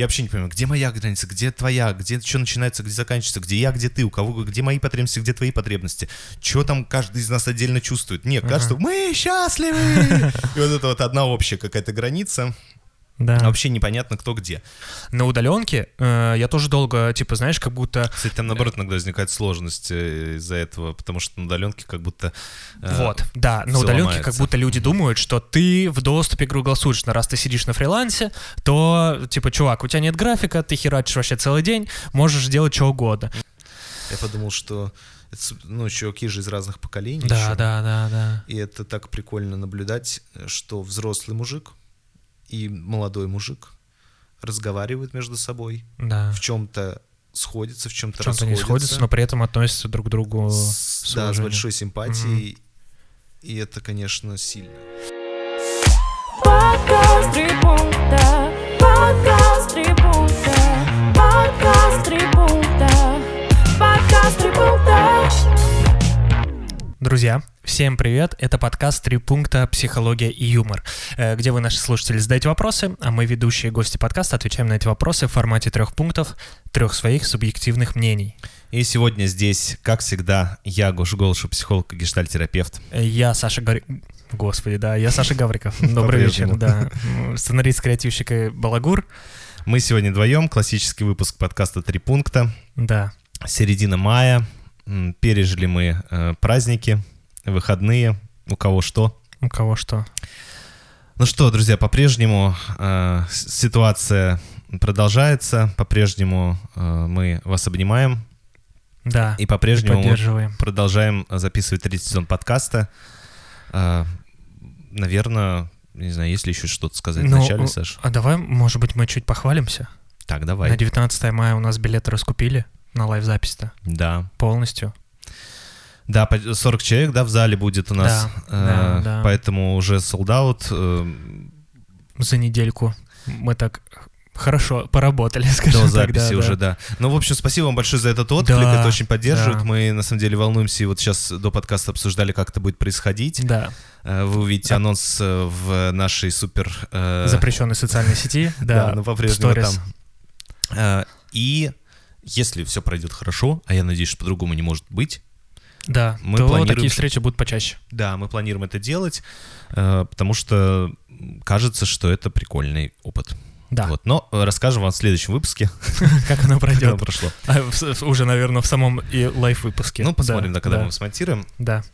Я вообще не понимаю, где моя граница, где твоя, где что начинается, где заканчивается, где я, где ты, у кого, где мои потребности, где твои потребности. Что там каждый из нас отдельно чувствует. Нет, кажется, мы счастливы! И вот это вот одна общая какая-то граница. Да. Вообще непонятно, кто где. На удаленке э, я тоже долго, типа, знаешь, как будто... Кстати, там, наоборот, иногда возникает сложность э, из-за этого, потому что на удаленке как будто... э, Вот, да, на удаленке ломается. как будто люди думают, что ты в доступе круглосуточно. Раз ты сидишь на фрилансе, то, типа, чувак, у тебя нет графика, ты херачишь вообще целый день, можешь делать что угодно. Я подумал, что ну, чуваки же из разных поколений. Да, ещё. да, да, да. И это так прикольно наблюдать, что взрослый мужик и молодой мужик разговаривают между собой, Да. в чем-то сходятся, в чем-то В чем-то не расходятся. сходятся, но при этом относятся друг к другу с, с да, с большой симпатией. И это, конечно, сильно. Подкаст три пункта, подкаст три пункта, подкаст три пункта, подкаст три пункта. Друзья, всем привет! Это подкаст «Три пункта. Психология и юмор», э, где вы, наши слушатели, задаете вопросы, а мы, ведущие гости подкаста, отвечаем на эти вопросы в формате трех пунктов, трех своих субъективных мнений. И сегодня здесь, как всегда, я, Гоша Голышев, психолог и гештальтерапевт. Э, Я Саша Гавриков. Господи, да, я Саша Гавриков. Добрый вечер, да. М, Сценарист, креативщик и балагур. Мы сегодня вдвоем, классический выпуск подкаста «Три пункта». Да, Середина мая, пережили мы э, праздники, выходные, у кого что. у кого что. Ну что, друзья, по-прежнему э, ситуация продолжается, по-прежнему э, мы вас обнимаем Да, и по-прежнему мы продолжаем записывать третий сезон подкаста. Э, наверное, не знаю, есть ли еще что-то сказать Ну, вначале, Саш? А давай, может быть, мы чуть похвалимся? Так, давай. На 19 мая у нас билеты раскупили на лайв-запись-то Да. полностью. Да, по- 40 человек, да, в зале будет у нас. Да, Э, да, да. Поэтому уже sold out. э, За недельку мы так хорошо поработали, скажем До так. записи да, уже, да. да. Ну, в общем, спасибо вам большое за этот отклик, Да, это очень поддерживает. да. Мы, на самом деле, волнуемся, и вот сейчас до подкаста обсуждали, как это будет происходить. Да, Э, Вы увидите А- анонс э, в нашей супер... э, запрещенной социальной сети. Да, Да, но по-прежнему сторис. там. Э, И если все пройдет хорошо, а я надеюсь, что по-другому не может быть, Да, Мы то планируем, такие встречи будут почаще. да, мы планируем это делать, э, потому что кажется, что это прикольный опыт. Да, Вот. Но э, расскажем вам в следующем выпуске, как оно как оно пройдет. прошло. А, в Уже, наверное, в самом и лайв-выпуске. Ну, посмотрим, да, когда да, мы его смонтируем. Да,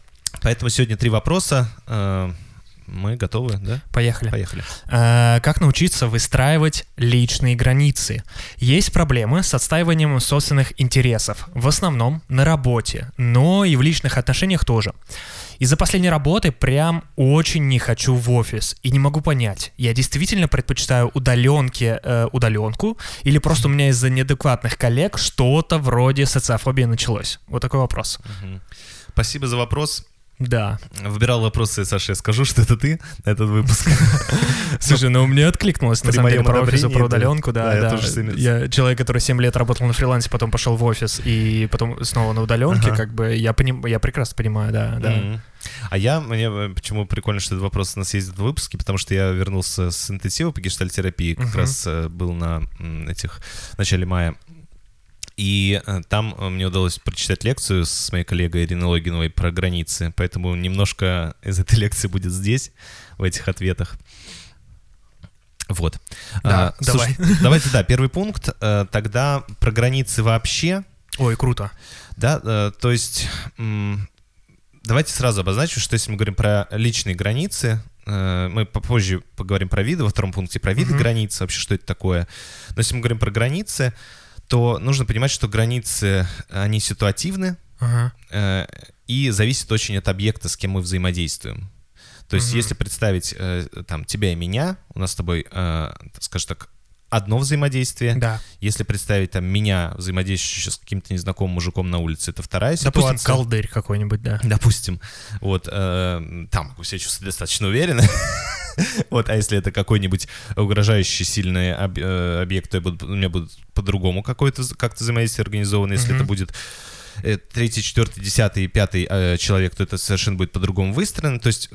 Поэтому сегодня три вопроса. Мы готовы, да? поехали. Поехали. А, Как научиться выстраивать личные границы? Есть проблемы с отстаиванием собственных интересов, в основном на работе, но и в личных отношениях тоже. Из-за последней работы прям очень не хочу в офис и не могу понять, я действительно предпочитаю удаленки, э, удаленку или просто у меня из-за неадекватных коллег что-то вроде социофобии началось? Вот такой вопрос. Спасибо за вопрос. Да. Выбирал вопросы, Саша, я скажу, что это ты на этот выпуск. Слушай, ну мне откликнулось на самом деле про офис, про да. удаленку, да, Да, я тоже человек, который 7 лет работал на фрилансе, потом пошел в офис и потом снова на удаленке, как бы я поним, я прекрасно понимаю, да, да. А я, мне э, почему прикольно, что этот вопрос у нас есть в выпуске, потому что я вернулся с интенсива по гештальтерапии, как раз э, был на этих, в начале мая. И э, там э, мне удалось прочитать лекцию с моей коллегой Ириной Логиновой про границы, поэтому немножко из этой лекции будет здесь, в этих ответах. Вот. Да, А, слушай, давайте, да, первый пункт. э, Тогда про границы вообще. Ой, круто. Да, то есть давайте сразу обозначим, что если мы говорим про личные границы, мы попозже поговорим про виды, во втором пункте про виды Мгм. границ, вообще что это такое. Но если мы говорим про границы, то нужно понимать, что границы, они ситуативны Ага. э, и зависят очень от объекта, с кем мы взаимодействуем. То есть Мгм. если представить э, там тебя и меня, у нас с тобой, э, скажем так, одно взаимодействие, Да. если представить там меня, взаимодействующего с каким-то незнакомым мужиком на улице, это вторая Допустим, ситуация. колдырь какой-нибудь, да. Допустим. Вот, э, там могу себя чувствовать достаточно уверенно. Вот, а если это какой-нибудь угрожающий сильный э, объект, то у меня будет по-другому какое-то как-то взаимодействие организовано. Если это будет э, третий, четвертый, десятый, пятый э, человек, то это совершенно будет по-другому выстроено. То есть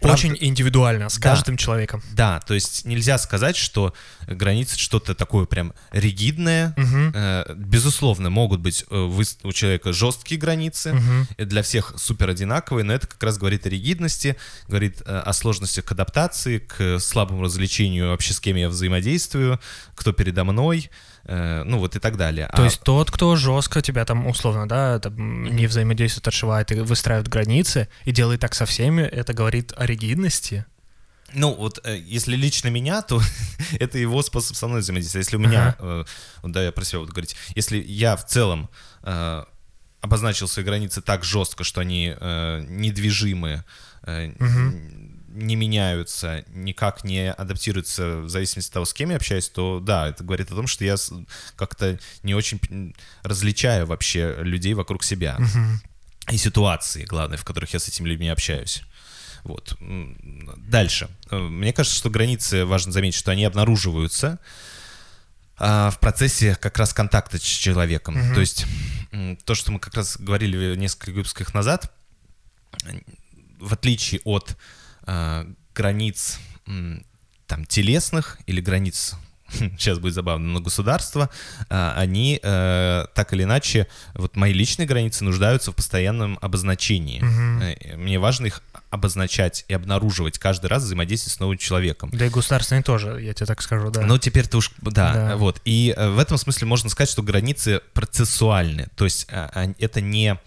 Правда- Очень индивидуально, с Да. каждым человеком. Да, то есть нельзя сказать, что границы что-то такое прям ригидное. Мгм. Э, Безусловно, могут быть э, у человека жесткие границы, и для всех супер одинаковые, но это как раз говорит о ригидности, говорит э, о сложностях к адаптации, к слабому развлечению вообще с кем я взаимодействую, кто передо мной, ну вот и так далее. То А- есть тот, кто жестко тебя там условно, да, там, не взаимодействует, отшивает и выстраивает границы и делает так со всеми, это говорит о ригидности. Ну, вот э, если лично меня, то это его способ со мной взаимодействия. Если у меня, э, да, я про себя буду говорить, если я в целом э, обозначил свои границы так жестко, что они э, недвижимы, э, не меняются, никак не адаптируются в зависимости от того, с кем я общаюсь, то да, это говорит о том, что я как-то не очень различаю вообще людей вокруг себя и ситуации, главное, в которых я с этими людьми общаюсь. Вот. Дальше. Мне кажется, что границы, важно заметить, что они обнаруживаются а, в процессе как раз контакта с человеком. То есть то, что мы как раз говорили несколько выпусков назад, в отличие от границ м, там телесных или границ сейчас будет забавно, но государства, а, они э, так или иначе, вот мои личные границы нуждаются в постоянном обозначении. Э, Мне важно их обозначать и обнаруживать каждый раз взаимодействие с новым человеком. Да и государственные тоже, я тебе так скажу, да. Ну, теперь ты уж, да, Да. вот. И э, в этом смысле можно сказать, что границы процессуальны. То есть это не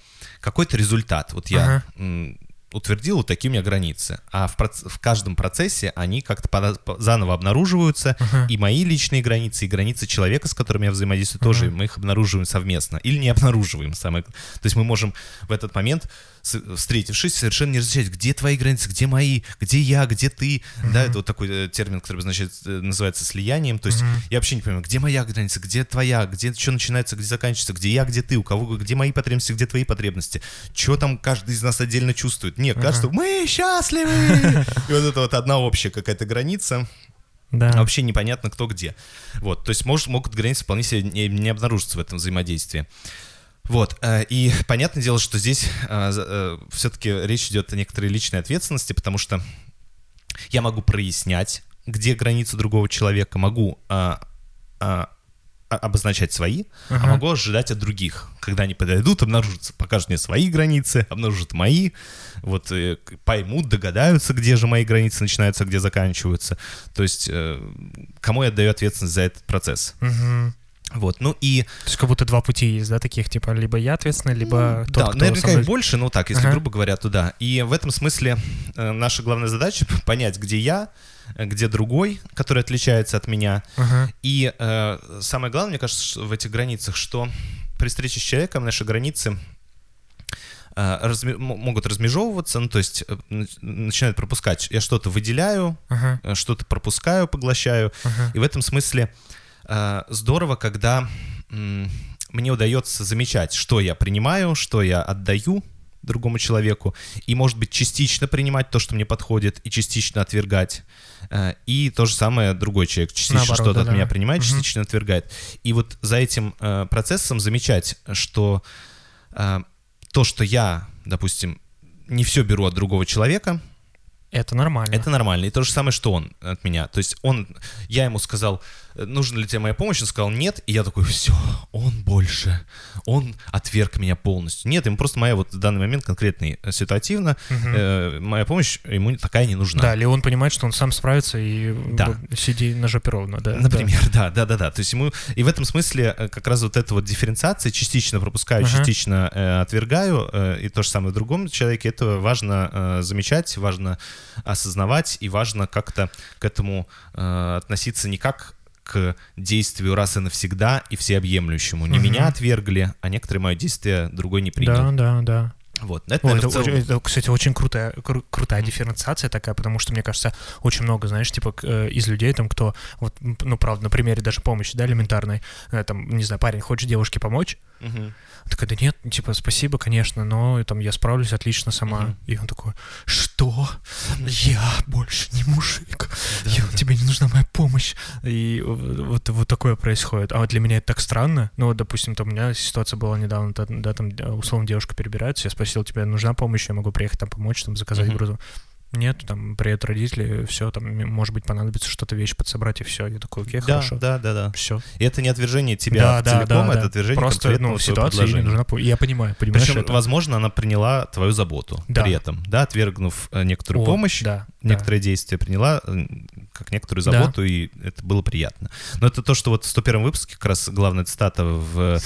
какой-то результат. Вот я Ага. Утвердил, вот такие у меня границы. А в, проц- в каждом процессе они как-то заново обнаруживаются. И мои личные границы, и границы человека, с которым я взаимодействую, тоже мы их обнаруживаем совместно. Или не обнаруживаем. Самое... То есть мы можем в этот момент, встретившись, совершенно не различать, где твои границы, где мои, где я, где ты. Да, это вот такой э, термин, который обозначает, э, называется слиянием. То есть я вообще не понимаю, где моя граница, где твоя, где что начинается, где заканчивается, где я, где ты, у кого, где мои потребности, где твои потребности. Что там каждый из нас отдельно чувствует. Нет, кажется, мы счастливы! И вот это вот одна общая какая-то граница. да. А вообще непонятно, кто где. Вот, то есть может, могут границы вполне себе не, не обнаружиться в этом взаимодействии. Вот, э, и понятное дело, что здесь все-таки речь идет о некоторой личной ответственности, потому что я могу прояснять, где границы другого человека, могу а, а, а- обозначать свои, а Ага. могу ожидать от других. Когда они подойдут, обнаружатся, покажут мне свои границы, обнаружат мои, вот э, поймут, догадаются, где же мои границы начинаются, а где заканчиваются. То есть э, кому я отдаю ответственность за этот процесс. Мгм. Вот, ну и... То есть как будто два пути есть, да, таких, типа, либо я ответственный, либо тот, да, кто наверняка мной- их больше, но так, если Ага. грубо говоря, то да. И в этом смысле э, наша главная задача — понять, где я, э, где другой, который отличается от меня, Ага. И э, самое главное, мне кажется, в этих границах, что при встрече с человеком наши границы э, могут размежевываться, ну, то есть э, нач- начинают пропускать. Я что-то выделяю, Ага. что-то пропускаю, поглощаю. Ага. И в этом смысле здорово, когда мне удается замечать, что я принимаю, что я отдаю другому человеку, и, может быть, частично принимать то, что мне подходит, и частично отвергать. Э, И то же самое другой человек частично что-то от да-да. меня принимает, Мгм. частично отвергает. И вот за этим э, процессом замечать, что э, то, что я, допустим, не все беру от другого человека, Это нормально. это нормально. И то же самое, что он от меня. То есть он, я ему сказал, «Э, нужна ли тебе моя помощь? Он сказал, нет. И я такой, все, он больше. Он отверг меня полностью. Нет, ему просто моя вот в данный момент конкретный э, ситуативно, э, моя помощь ему такая не нужна. Да, или он понимает, что он сам справится и Да. сиди на жопе ровно, да. Например, да, да, да, да. То есть ему и в этом смысле э, как раз вот эта вот дифференциация частично пропускаю, Ага. частично э, отвергаю, э, и то же самое в другом человеке. Это важно э, замечать, важно осознавать и важно как-то к этому э, относиться не как к действию раз и навсегда и всеобъемлющему. Не Мгм. меня отвергли, а некоторые мое действие другой не принял. Да, да, да. Вот. Это, наверное, это, в целом- очень- это, кстати, очень крутая, кру- крутая дифференциация такая, потому что, мне кажется, очень много, знаешь, типа, э, из людей, там, кто, вот, ну, правда, на примере даже помощи, да, элементарной, э, там, не знаю, парень, хочешь девушке помочь? Мгм. Такая, да нет, типа, спасибо, конечно, но там я справлюсь отлично сама. Мгм. И он такой, что? Я больше не мужик. Да, Я- да. Тебе не нужна моя помощь. И вот, вот такое происходит. А вот для меня это так странно. Ну, вот, допустим, там у меня ситуация была недавно, да, там, условно, девушка перебирается, я спросил, тебе нужна помощь, я могу приехать там помочь, там, заказать Мгм. грузу. Нет, там, привет, родители, все, там, может быть, понадобится что-то вещь подсобрать, и все. Я такой, окей, Да, хорошо. да, да, да. Все. И это не отвержение тебя целиком, это отвержение Просто, ну, в ситуации ей нужна помощь. Я понимаю, понимаешь Причем, это? возможно, она приняла твою заботу Да. при этом, да, отвергнув э, некоторую О, помощь, да, да. некоторые действия приняла как некоторую Да. заботу, и это было приятно. Но это то, что вот в 101 выпуске как раз главная цитата в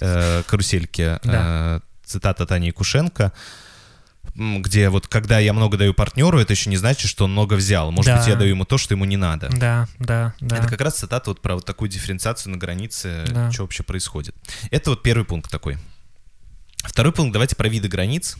э, «Карусельке», Да. э, цитата Тани Якушенко, где вот когда я много даю партнеру, это еще не значит, что он много взял. Может Да. быть, я даю ему то, что ему не надо. Да, да, да. Это как раз цитата вот про вот такую дифференциацию на границе, Да. что вообще происходит. Это вот первый пункт такой. Второй пункт, давайте про виды границ.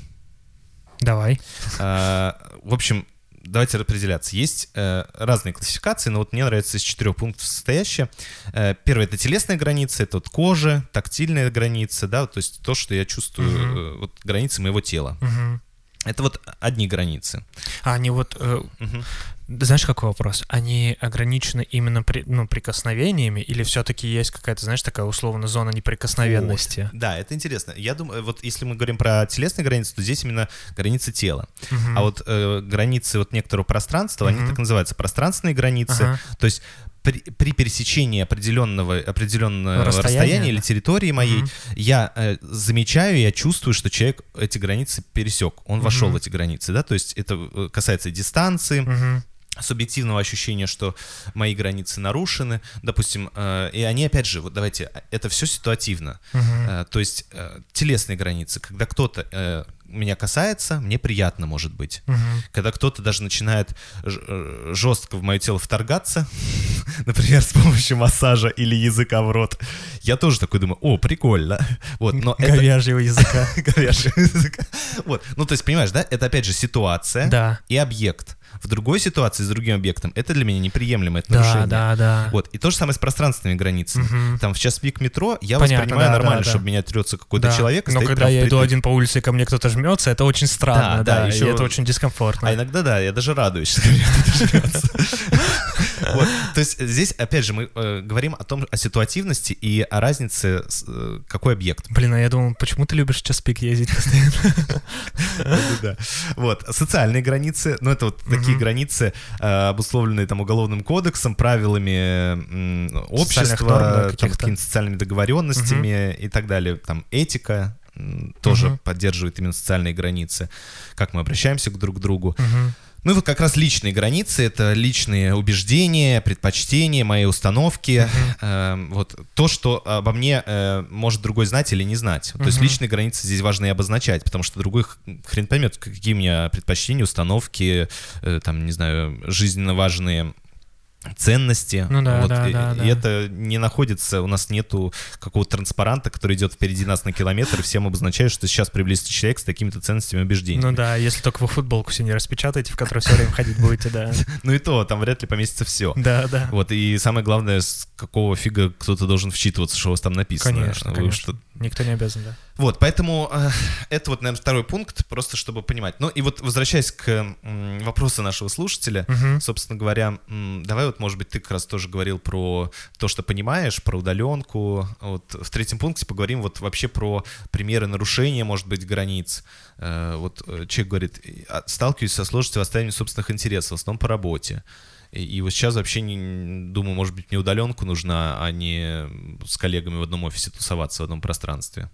Давай. А, В общем, давайте определяться. Есть э, разные классификации, но вот мне нравится из четырех пунктов состоящая. Э, Первое — это телесные границы, это вот кожа, тактильная граница, да, то есть то, что я чувствую, э, вот границы моего тела. Мгм. Это вот одни границы. А они вот, э, Мгм. знаешь, какой вопрос? Они ограничены именно при, ну, прикосновениями или все-таки есть какая-то, знаешь, такая условно зона неприкосновенности? Да, это интересно. Я думаю, вот если мы говорим про телесные границы, то здесь именно границы тела. Мгм. А вот э, границы вот некоторого пространства, они Мгм. так называются, пространственные границы. Ага. То есть при, при пересечении определенного, определенного Расстояния, расстояния, или территории моей, Мгм. я э, замечаю, я чувствую, что человек эти границы пересек, он вошел Мгм. в эти границы, да, то есть это э, касается дистанции, Мгм. Субъективного ощущения, что мои границы нарушены, допустим, э, и они, опять же, вот давайте, это все ситуативно, Мгм. Э, то есть э, телесные границы, когда кто-то э, меня касается, мне приятно, может быть. Мгм. Когда кто-то даже начинает ж- э, жестко в мое тело вторгаться, например, с помощью массажа или языка в рот, я тоже такой думаю, о, прикольно. Вот, но это... Говяжьего языка. Говяжьего языка. Вот, ну то есть, понимаешь, да, это опять же ситуация Да. и объект. В другой ситуации с другим объектом это для меня неприемлемо, это Да, нарушение. да, да. Вот, и то же самое с пространственными границами. Мгм. Там в час пик метро я Понятно, воспринимаю да, нормально, да, да. чтобы меня трется какой-то Да. человек. и Но когда я иду один по улице, и ко мне кто-то жмется, это очень странно, Да, да, да, и еще- это очень дискомфортно. А иногда, да, я даже радуюсь, что ко мне кто-то жмется. Вот, То есть здесь, опять же, мы э, говорим о том, о ситуативности и о разнице, с, э, какой объект. Блин, а я думал, почему ты любишь в час пик ездить постоянно? Вот, социальные границы, ну, это вот такие границы, э, обусловленные там уголовным кодексом, правилами общества, какими-то социальными договоренностями и так далее. Там этика тоже поддерживает именно социальные границы, как мы обращаемся к друг другу. Мгм. Ну и вот как раз личные границы, это личные убеждения, предпочтения, мои установки, Эм, вот то, что обо мне э, может другой знать или не знать. То есть личные границы здесь важно и обозначать, потому что другой хрен поймет, какие у меня предпочтения, установки, э, там, не знаю, жизненно важные ценности. Ну да, Вот, да, и, да, и это не находится, у нас нету какого-то транспаранта, который идет впереди нас на километр, и всем обозначает, что сейчас приблизится человек с такими-то ценностями и убеждениями. Ну да, если только вы футболку себе не распечатаете, в которой все время ходить будете, да. Ну и то, там вряд ли поместится все. Да, да. Вот, и самое главное, с какого фига кто-то должен вчитываться, что у вас там написано. Конечно, конечно. Никто не обязан, да. Вот, поэтому э, это вот, наверное, второй пункт, просто чтобы понимать. Ну и вот возвращаясь к м, вопросу нашего слушателя, Мгм. собственно говоря, м, давай вот, может быть, ты как раз тоже говорил про то, что понимаешь, про удаленку. Вот в третьем пункте поговорим вот вообще про примеры нарушения, может быть, границ. Э, Вот э, человек говорит, «А, сталкиваюсь со сложностью восстановления собственных интересов, в основном по работе. И, и вот сейчас вообще не, думаю, может быть, мне удаленку нужна, а не с коллегами в одном офисе тусоваться в одном пространстве.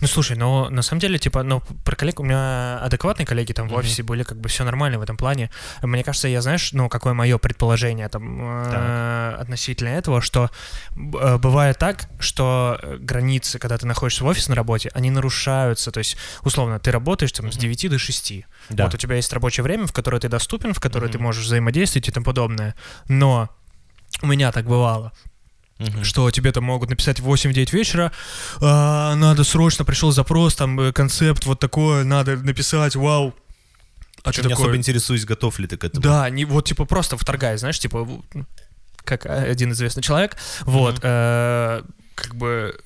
Ну слушай, но на самом деле, типа, ну, про коллег у меня адекватные коллеги там в Мгм. офисе были, как бы все нормально в этом плане. Мне кажется, я знаешь, ну, какое мое предположение там э, относительно этого, что э, бывает так, что э, границы, когда ты находишься в офисе на работе, они нарушаются. То есть, условно, ты работаешь там с 9 до 6. Да. Вот у тебя есть рабочее время, в которое ты доступен, в которое ты Мгм. можешь взаимодействовать и тому подобное. Но у меня так бывало, Мгм. что тебе там могут написать в 8-9 вечера, «А, надо срочно, пришел запрос, там э, концепт вот такой, надо написать, вау. А ты не такой, особо интересуюсь, готов ли ты к этому. да, не, вот типа просто вторгай, знаешь, типа как один известный человек, вот, Мгм. э, как бы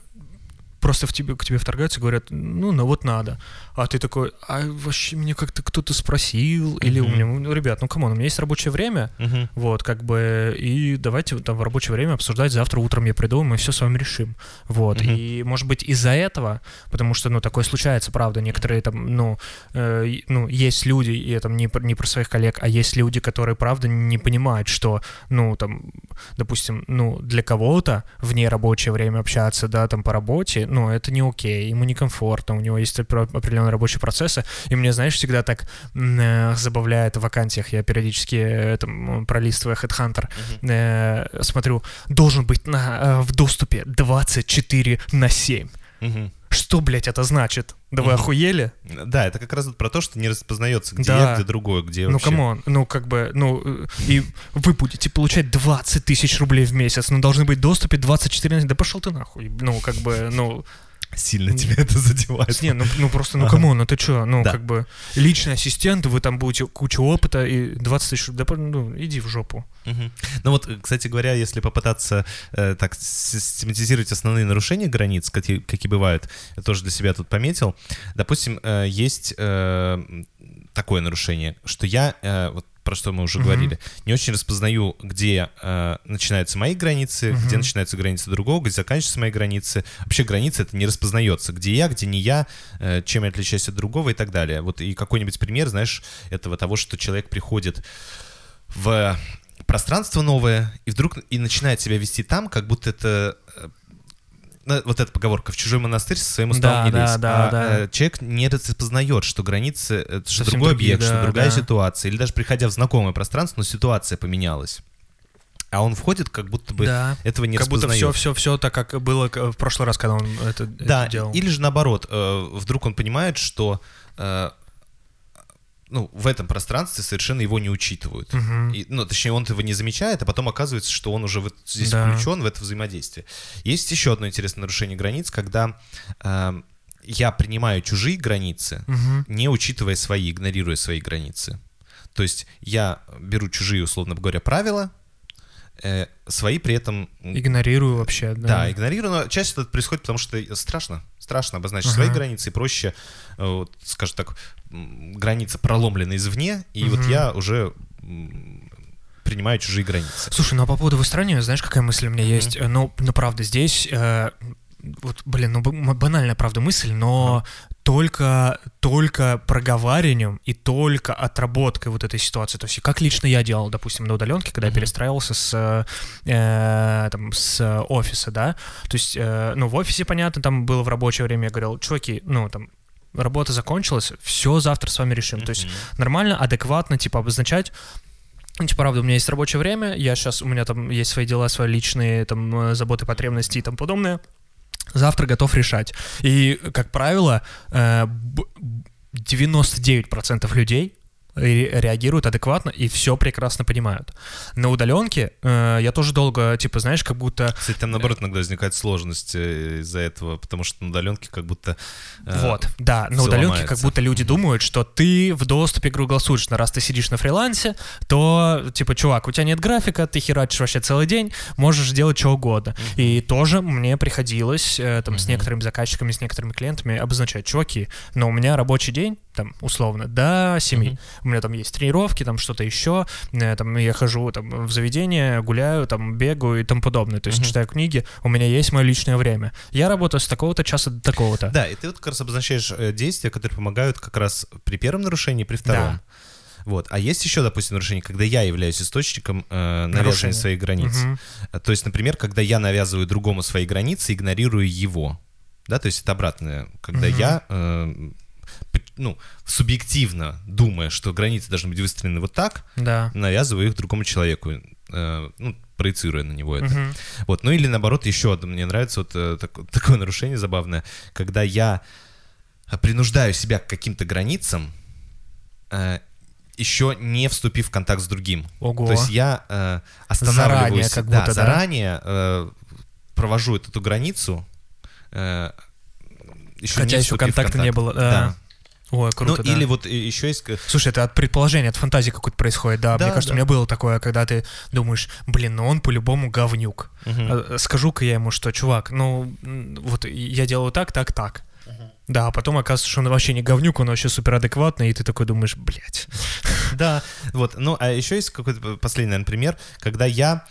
просто в тебе, к тебе вторгаются и говорят, ну, ну вот надо. А ты такой, а вообще меня как-то кто-то спросил, или у меня, ну, ребят, ну, come on, у меня есть рабочее время, Мгм. вот, как бы, и давайте там в рабочее время обсуждать, завтра утром я приду, мы все с вами решим, вот, Мгм. и, может быть, из-за этого, потому что, ну, такое случается, правда, некоторые там, ну, э, ну, есть люди, и это не, про- не про своих коллег, а есть люди, которые, правда, не понимают, что, ну, там, допустим, ну, для кого-то в нерабочее время общаться, да, там, по работе, ну, это не окей, ему некомфортно, у него есть опре- определенные рабочие процессы, и мне, знаешь, всегда так э, забавляет в вакансиях, я периодически э, там, пролистывая Headhunter, э, смотрю, должен быть на, э, в доступе 24 на 7. Мгм. Что, блядь, это значит? Да вы охуели? Да, это как раз вот про то, что не распознается, где Да. я, где другое, где Ну, вообще. come on, ну, как бы, ну, э, и вы будете получать 20 тысяч рублей в месяц, но должны быть в доступе 24 на 7. Да пошел ты нахуй. Ну, как бы, ну, Сильно тебя это задевает. не, ну, ну просто, ну, come on, ну ты чё, ну, Да. как бы, личный ассистент, вы там будете кучу опыта и 20 тысяч, да, ну, иди в жопу. Мгм. Ну вот, кстати говоря, если попытаться э, так систематизировать основные нарушения границ, какие, какие бывают, я тоже для себя тут пометил. Допустим, э, есть э, такое нарушение, что я, э, вот про что мы уже Мгм. говорили, не очень распознаю, где э, начинаются мои границы, где Мгм. начинаются границы другого, где заканчиваются мои границы. Вообще границы это не распознается, где я, где не я, э, чем я отличаюсь от другого и так далее. Вот и какой-нибудь пример, знаешь, этого того, что человек приходит в пространство новое и вдруг и начинает себя вести там, как будто это э, вот эта поговорка «в чужой монастырь со своим уставом Да, не да, лезь». да, А, да. э, Человек не распознает, что границы — это что Совсем другой другие, объект, что да, другая да. ситуация. Или даже приходя в знакомое пространство, но ситуация поменялась. А он входит, как будто бы да. этого не как будто распознает. все, все, все так, как было к- в прошлый раз, когда он это, это Да, делал. или же наоборот, э, вдруг он понимает, что э, ну, в этом пространстве совершенно его не учитывают. Мгм. И, ну, точнее, он этого не замечает, а потом оказывается, что он уже вот здесь Да. включен в это взаимодействие. Есть еще одно интересное нарушение границ, когда э, я принимаю чужие границы, Мгм. не учитывая свои, игнорируя свои границы. То есть я беру чужие, условно говоря, правила, э, свои при этом Игнорирую вообще, да. да, игнорирую, но чаще это происходит, потому что страшно. Страшно обозначить Ага. свои границы, и проще, э, вот, скажем так, граница проломлена извне, и вот Мгм. я уже принимаю чужие границы. Слушай, ну а по поводу выстраивания, знаешь, какая мысль у меня есть? Э, Ну, ну правда, здесь, э, вот, блин, ну банальная, правда, мысль, но только, только проговариванием и только отработкой вот этой ситуации. То есть, как лично я делал, допустим, на удаленке, когда я Мгм. перестраивался с, э, там, с офиса, да. То есть, э, ну, в офисе, понятно, там было в рабочее время, я говорил, чуваки, ну, там, работа закончилась, все завтра с вами решим. То есть, нормально, адекватно, типа, обозначать, ну, типа, правда, у меня есть рабочее время, я сейчас, у меня там есть свои дела, свои личные, там, э, заботы, потребности и тому подобное. Завтра готов решать. И, как правило, э, б- 99% людей ре- реагируют адекватно и все прекрасно понимают. На удаленке э, я тоже долго, типа, знаешь, как будто Кстати, там наоборот иногда возникает сложность э, из-за этого, потому что на удаленке как будто... э, Вот, да, на удаленке как ломается. будто люди думают, что ты в доступе круглосуточно. Раз ты сидишь на фрилансе, то, типа, чувак, у тебя нет графика, ты херачишь вообще целый день, можешь делать что угодно. И тоже мне приходилось э, там с Мгм. некоторыми заказчиками, с некоторыми клиентами обозначать, чуваки, но у меня рабочий день, там, условно, до 7. Мгм. У меня там есть тренировки, там что-то еще, э, там я хожу там в заведение, гуляю, там бегаю и тому подобное. То есть Мгм. читаю книги, у меня есть мое личное время. Я работаю с такого-то часа до такого-то. Да, и ты вот как раз обозначаешь э, действия, которые помогают как раз при первом нарушении при втором. Да. Вот. А есть еще, допустим, нарушение, когда я являюсь источником э, Нарушения. своих границ. А, То есть, например, когда я навязываю другому свои границы, игнорирую его. Да, то есть это обратное. Когда Мгм. я, э, ну, субъективно думая, что границы должны быть выстроены вот так, Да. навязываю их другому человеку, э, ну, проецируя на него это. Мгм. Вот, ну или наоборот, еще одно, мне нравится вот э, так- такое нарушение забавное, когда я э, принуждаю себя к каким-то границам, э, еще не вступив в контакт с другим. Ого. То есть я э, останавливаюсь, Заранее как да, будто, да? заранее э, провожу эту границу, э, еще Хотя не еще контакта не контакт. было, Да. да. Ой, круто, ну, да. или вот еще есть... Слушай, это от предположения, от фантазии какой-то происходит, да. Да, Мне кажется, да. у меня было такое, когда ты думаешь, блин, ну он по-любому говнюк. А, Скажу-ка я ему, что, чувак, ну, вот я делаю так, так, так. Да, а потом оказывается, что он вообще не говнюк, он вообще суперадекватный, и ты такой думаешь, блядь. Да, вот. Ну, а еще есть какой-то последний, наверное, пример, когда я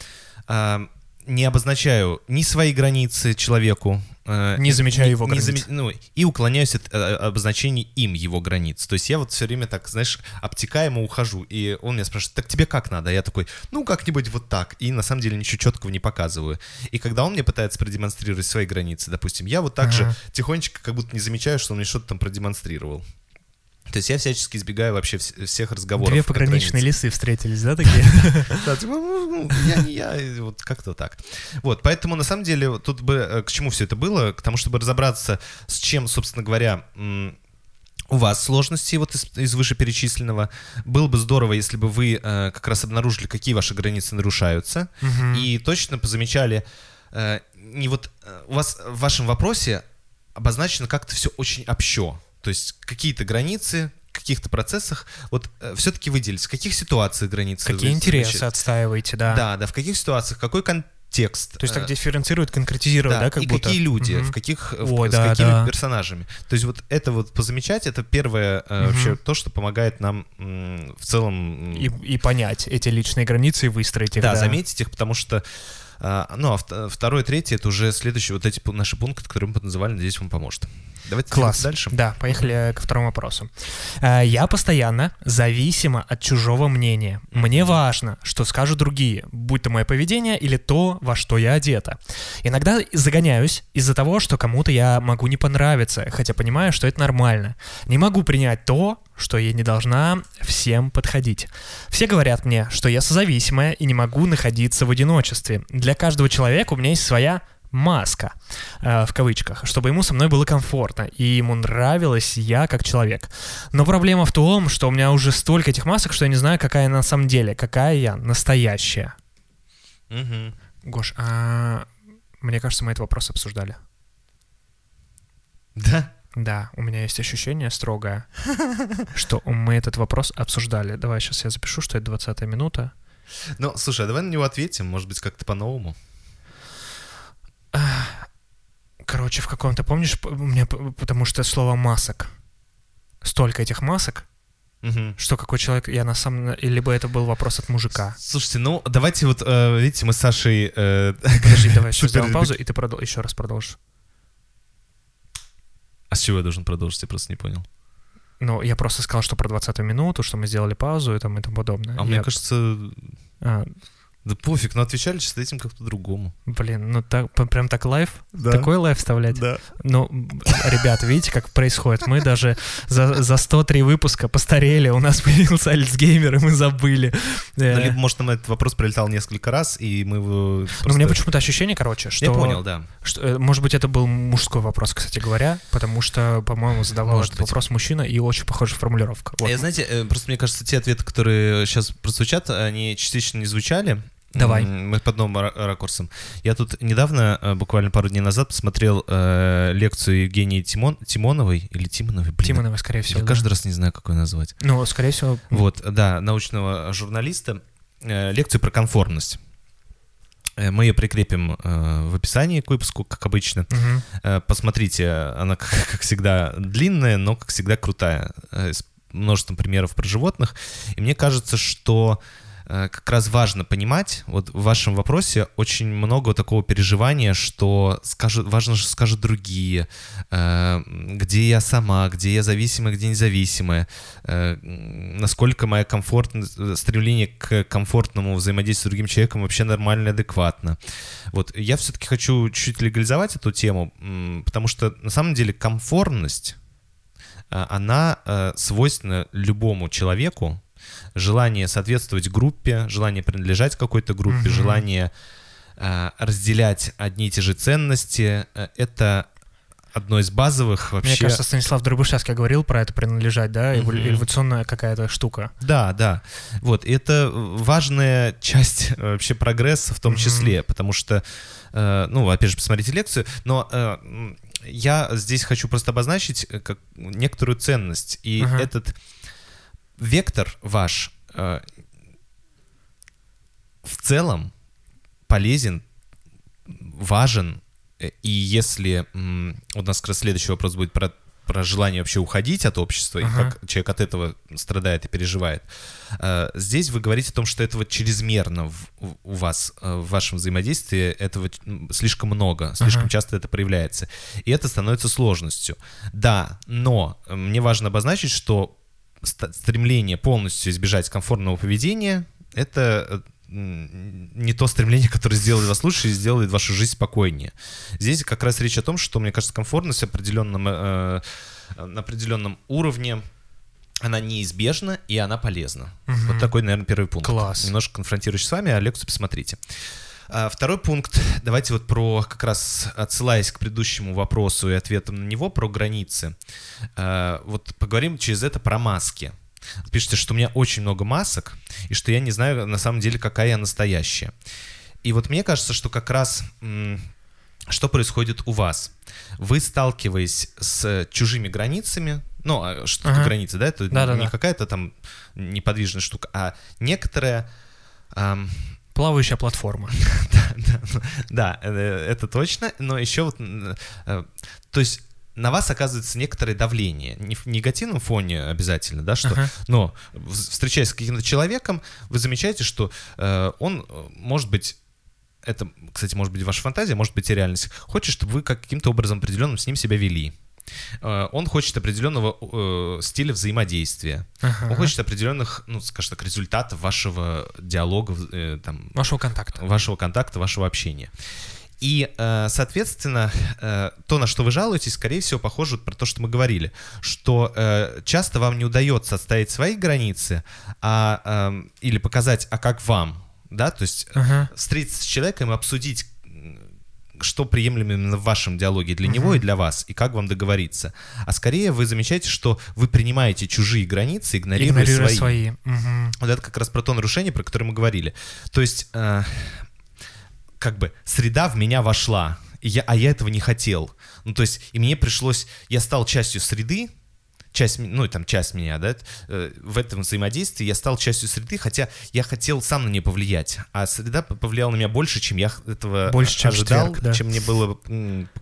а, не обозначаю ни свои границы человеку, Не замечаю его не границ. заме- ну, и уклоняюсь от э, обозначений им его границ. То есть я вот все время так, знаешь, обтекаемо ухожу, и он меня спрашивает, так тебе как надо? А я такой, ну, как-нибудь вот так. И на самом деле ничего четкого не показываю. И когда он мне пытается продемонстрировать свои границы, допустим, я вот так же Ага. тихонечко как будто не замечаю, что он мне что-то там продемонстрировал. То есть я всячески избегаю вообще вс- всех разговоров. Две пограничные лисы встретились, да, такие? Да, типа, ну, я не я, вот как-то так. Вот, поэтому на самом деле тут бы э, к чему все это было? К тому, чтобы разобраться, с чем, собственно говоря, у вас сложности вот из, из вышеперечисленного. Было бы здорово, если бы вы э, как раз обнаружили, какие ваши границы нарушаются, Мгм. и точно позамечали, э, не вот э, у вас в вашем вопросе обозначено как-то все очень общо. То есть какие-то границы, в каких-то процессах, вот все-таки выделить, в каких ситуациях границы Какие интересы замечаете. отстаиваете, да. Да, да, в каких ситуациях, какой контекст. То есть так э, дифференцирует, конкретизирует, да, как и будто? какие люди, Мгм. в каких, в- Ой, с да, какими да. персонажами. То есть вот это вот позамечать, это первое э, Мгм. вообще то, что помогает нам м, в целом... И, и понять эти личные границы и выстроить их. да, заметить их, потому что а, ну, а вт- второе, третье, это уже следующие вот эти наши пункты, которые мы называли, надеюсь, вам поможет. Давайте Класс. дальше. Да, поехали ко второму вопросу. Э, Я постоянно зависима от чужого мнения. Мне важно, что скажут другие, будь то мое поведение или то, во что я одета. Иногда загоняюсь из-за того, что кому-то я могу не понравиться, хотя понимаю, что это нормально. Не могу принять то, что я не должна всем подходить. Все говорят мне, что я созависимая и не могу находиться в одиночестве. Для каждого человека у меня есть своя маска, э, в кавычках, чтобы ему со мной было комфортно, и ему нравилась я как человек. Но проблема в том, что у меня уже столько этих масок, что я не знаю, какая на самом деле, какая я настоящая. Мгм. Гош, а мне кажется, мы этот вопрос обсуждали. Да? Да, у меня есть ощущение строгое, что мы этот вопрос обсуждали. Давай сейчас я запишу, что это 20 минута. Ну, слушай, а давай на него ответим, может быть, как-то по-новому. Короче, в каком-то, помнишь, у меня, потому что слово масок. Столько этих масок, Мгм. что какой человек, я на самом либо это был вопрос от мужика. Слушайте, ну, давайте вот, э, видите, мы с Сашей... э, Подожди, давай еще Супер сделаем паузу, и ты продол- еще раз продолжишь. А с чего я должен продолжить? Я просто не понял. Ну, я просто сказал, что про 20 минуту, что мы сделали паузу и там и тому подобное. А мне Я- кажется, а, да пофиг, но отвечали сейчас этим как-то другому. блин, ну так, прям так live? Да. Такой live вставлять? Да. Ну, ребят, видите, как происходит? Мы даже за, за 103 выпуска постарели, у нас появился Альцгеймер, и мы забыли. Э, Ну, либо, может, нам этот вопрос прилетал несколько раз, и мы его Ну, у просто- меня почему-то ощущение, короче, что... Я понял, да. что, э, может быть, это был мужской вопрос, кстати говоря, потому что, по-моему, задавал Может этот быть. вопрос мужчина, и очень похожая формулировка. Вот. Я, знаете, э, просто мне кажется, те ответы, которые сейчас прозвучат, они частично не звучали. Давай. Мы под новым ра- ракурсом. Я тут недавно, э, буквально пару дней назад, посмотрел э, лекцию Евгении Тимон, Тимоновой или Тимоновой. Блин, Тимонова, скорее всего. Я да. каждый раз не знаю, как ее назвать. Ну, скорее всего, Вот, да, научного журналиста. Э, лекцию про конформность. Э, Мы ее прикрепим э, в описании к выпуску, как обычно. мгм. Э, Посмотрите, она, как, как всегда, длинная, но, как всегда, крутая. э, С множеством примеров про животных. И мне кажется, что как раз важно понимать, вот в вашем вопросе очень много такого переживания, что скажут, важно, что скажут другие, э, где я сама, где я зависимая, где независимая, э, насколько мое комфортное стремление к комфортному взаимодействию с другим человеком вообще нормально и адекватно. Вот я все-таки хочу чуть легализовать эту тему, потому что на самом деле комфортность, она э, свойственна любому человеку. Желание соответствовать группе, желание принадлежать какой-то группе, Мгм. желание э, разделять одни и те же ценности, э, это одно из базовых вообще. Мне кажется, Станислав Дробышевский говорил про это принадлежать, да, Мгм. эволюционная какая-то штука. Да, да. Вот, это важная часть э, вообще прогресса в том Мгм. числе, потому что, э, ну, опять же, посмотрите лекцию, но э, я здесь хочу просто обозначить э, как некоторую ценность. И Ага. этот вектор ваш э, в целом полезен, важен, и если м, у нас как раз следующий вопрос будет про про желание вообще уходить от общества, Ага. и как человек от этого страдает и переживает. Э, Здесь вы говорите о том, что этого чрезмерно в- у вас, э, в вашем взаимодействии, этого слишком много, слишком Ага. часто это проявляется. И это становится сложностью. Да, но э, мне важно обозначить, что стремление полностью избежать комфортного поведения — это э, не то стремление, которое сделает вас лучше и сделает вашу жизнь спокойнее. Здесь как раз речь о том, что, мне кажется, комфортность определенном, э, э, на определенном уровне она неизбежна и она полезна. Мгм. Вот такой, наверное, первый пункт. Класс. Немножко конфронтирующий с вами, а лекцию посмотрите. А, Второй пункт, давайте вот про, как раз отсылаясь к предыдущему вопросу и ответам на него, про границы. А, Вот поговорим через это про маски. Пишите, что у меня очень много масок, и что я не знаю на самом деле, какая я настоящая. И вот мне кажется, что как раз что происходит у вас? Вы сталкиваясь с чужими границами, ну, а что Ага. границы, да? Это Да-да-да. не какая-то там неподвижная штука, а некоторая... ам, Плавающая платформа. да, э, это точно, но еще вот, э, то есть на вас оказывается некоторое давление, не в негативном фоне обязательно, да, что, Ага. но встречаясь с каким-то человеком, вы замечаете, что э, он, э, может быть, это, кстати, может быть ваша фантазия, может быть и реальность, хочет, чтобы вы каким-то образом определенным с ним себя вели. Э, Он хочет определенного э, стиля взаимодействия. Ага. Он хочет определенных, ну, скажем так, результатов вашего диалога, э, там, Вашего контакта. вашего контакта, вашего общения. И, э, соответственно, э, то, на что вы жалуетесь, скорее всего, похоже вот про то, что мы говорили, что э, часто вам не удается отставить свои границы, а, эм, или показать, а как вам, да, то есть Ага. встретиться с человеком и обсудить, что приемлемо именно в вашем диалоге для него и для вас, и как вам договориться. А скорее вы замечаете, что вы принимаете чужие границы, игнорируя, Игнорируя свои. свои. Вот это как раз про то нарушение, про которое мы говорили. То есть, э, как бы, среда в меня вошла, я, а я этого не хотел. Ну, то есть, и мне пришлось, я стал частью среды, часть, ну, там, часть меня, да, э, в этом взаимодействии я стал частью среды, хотя я хотел сам на нее повлиять, а среда повлияла на меня больше, чем я этого Больше, чем ожидал, четверг, да. чем мне было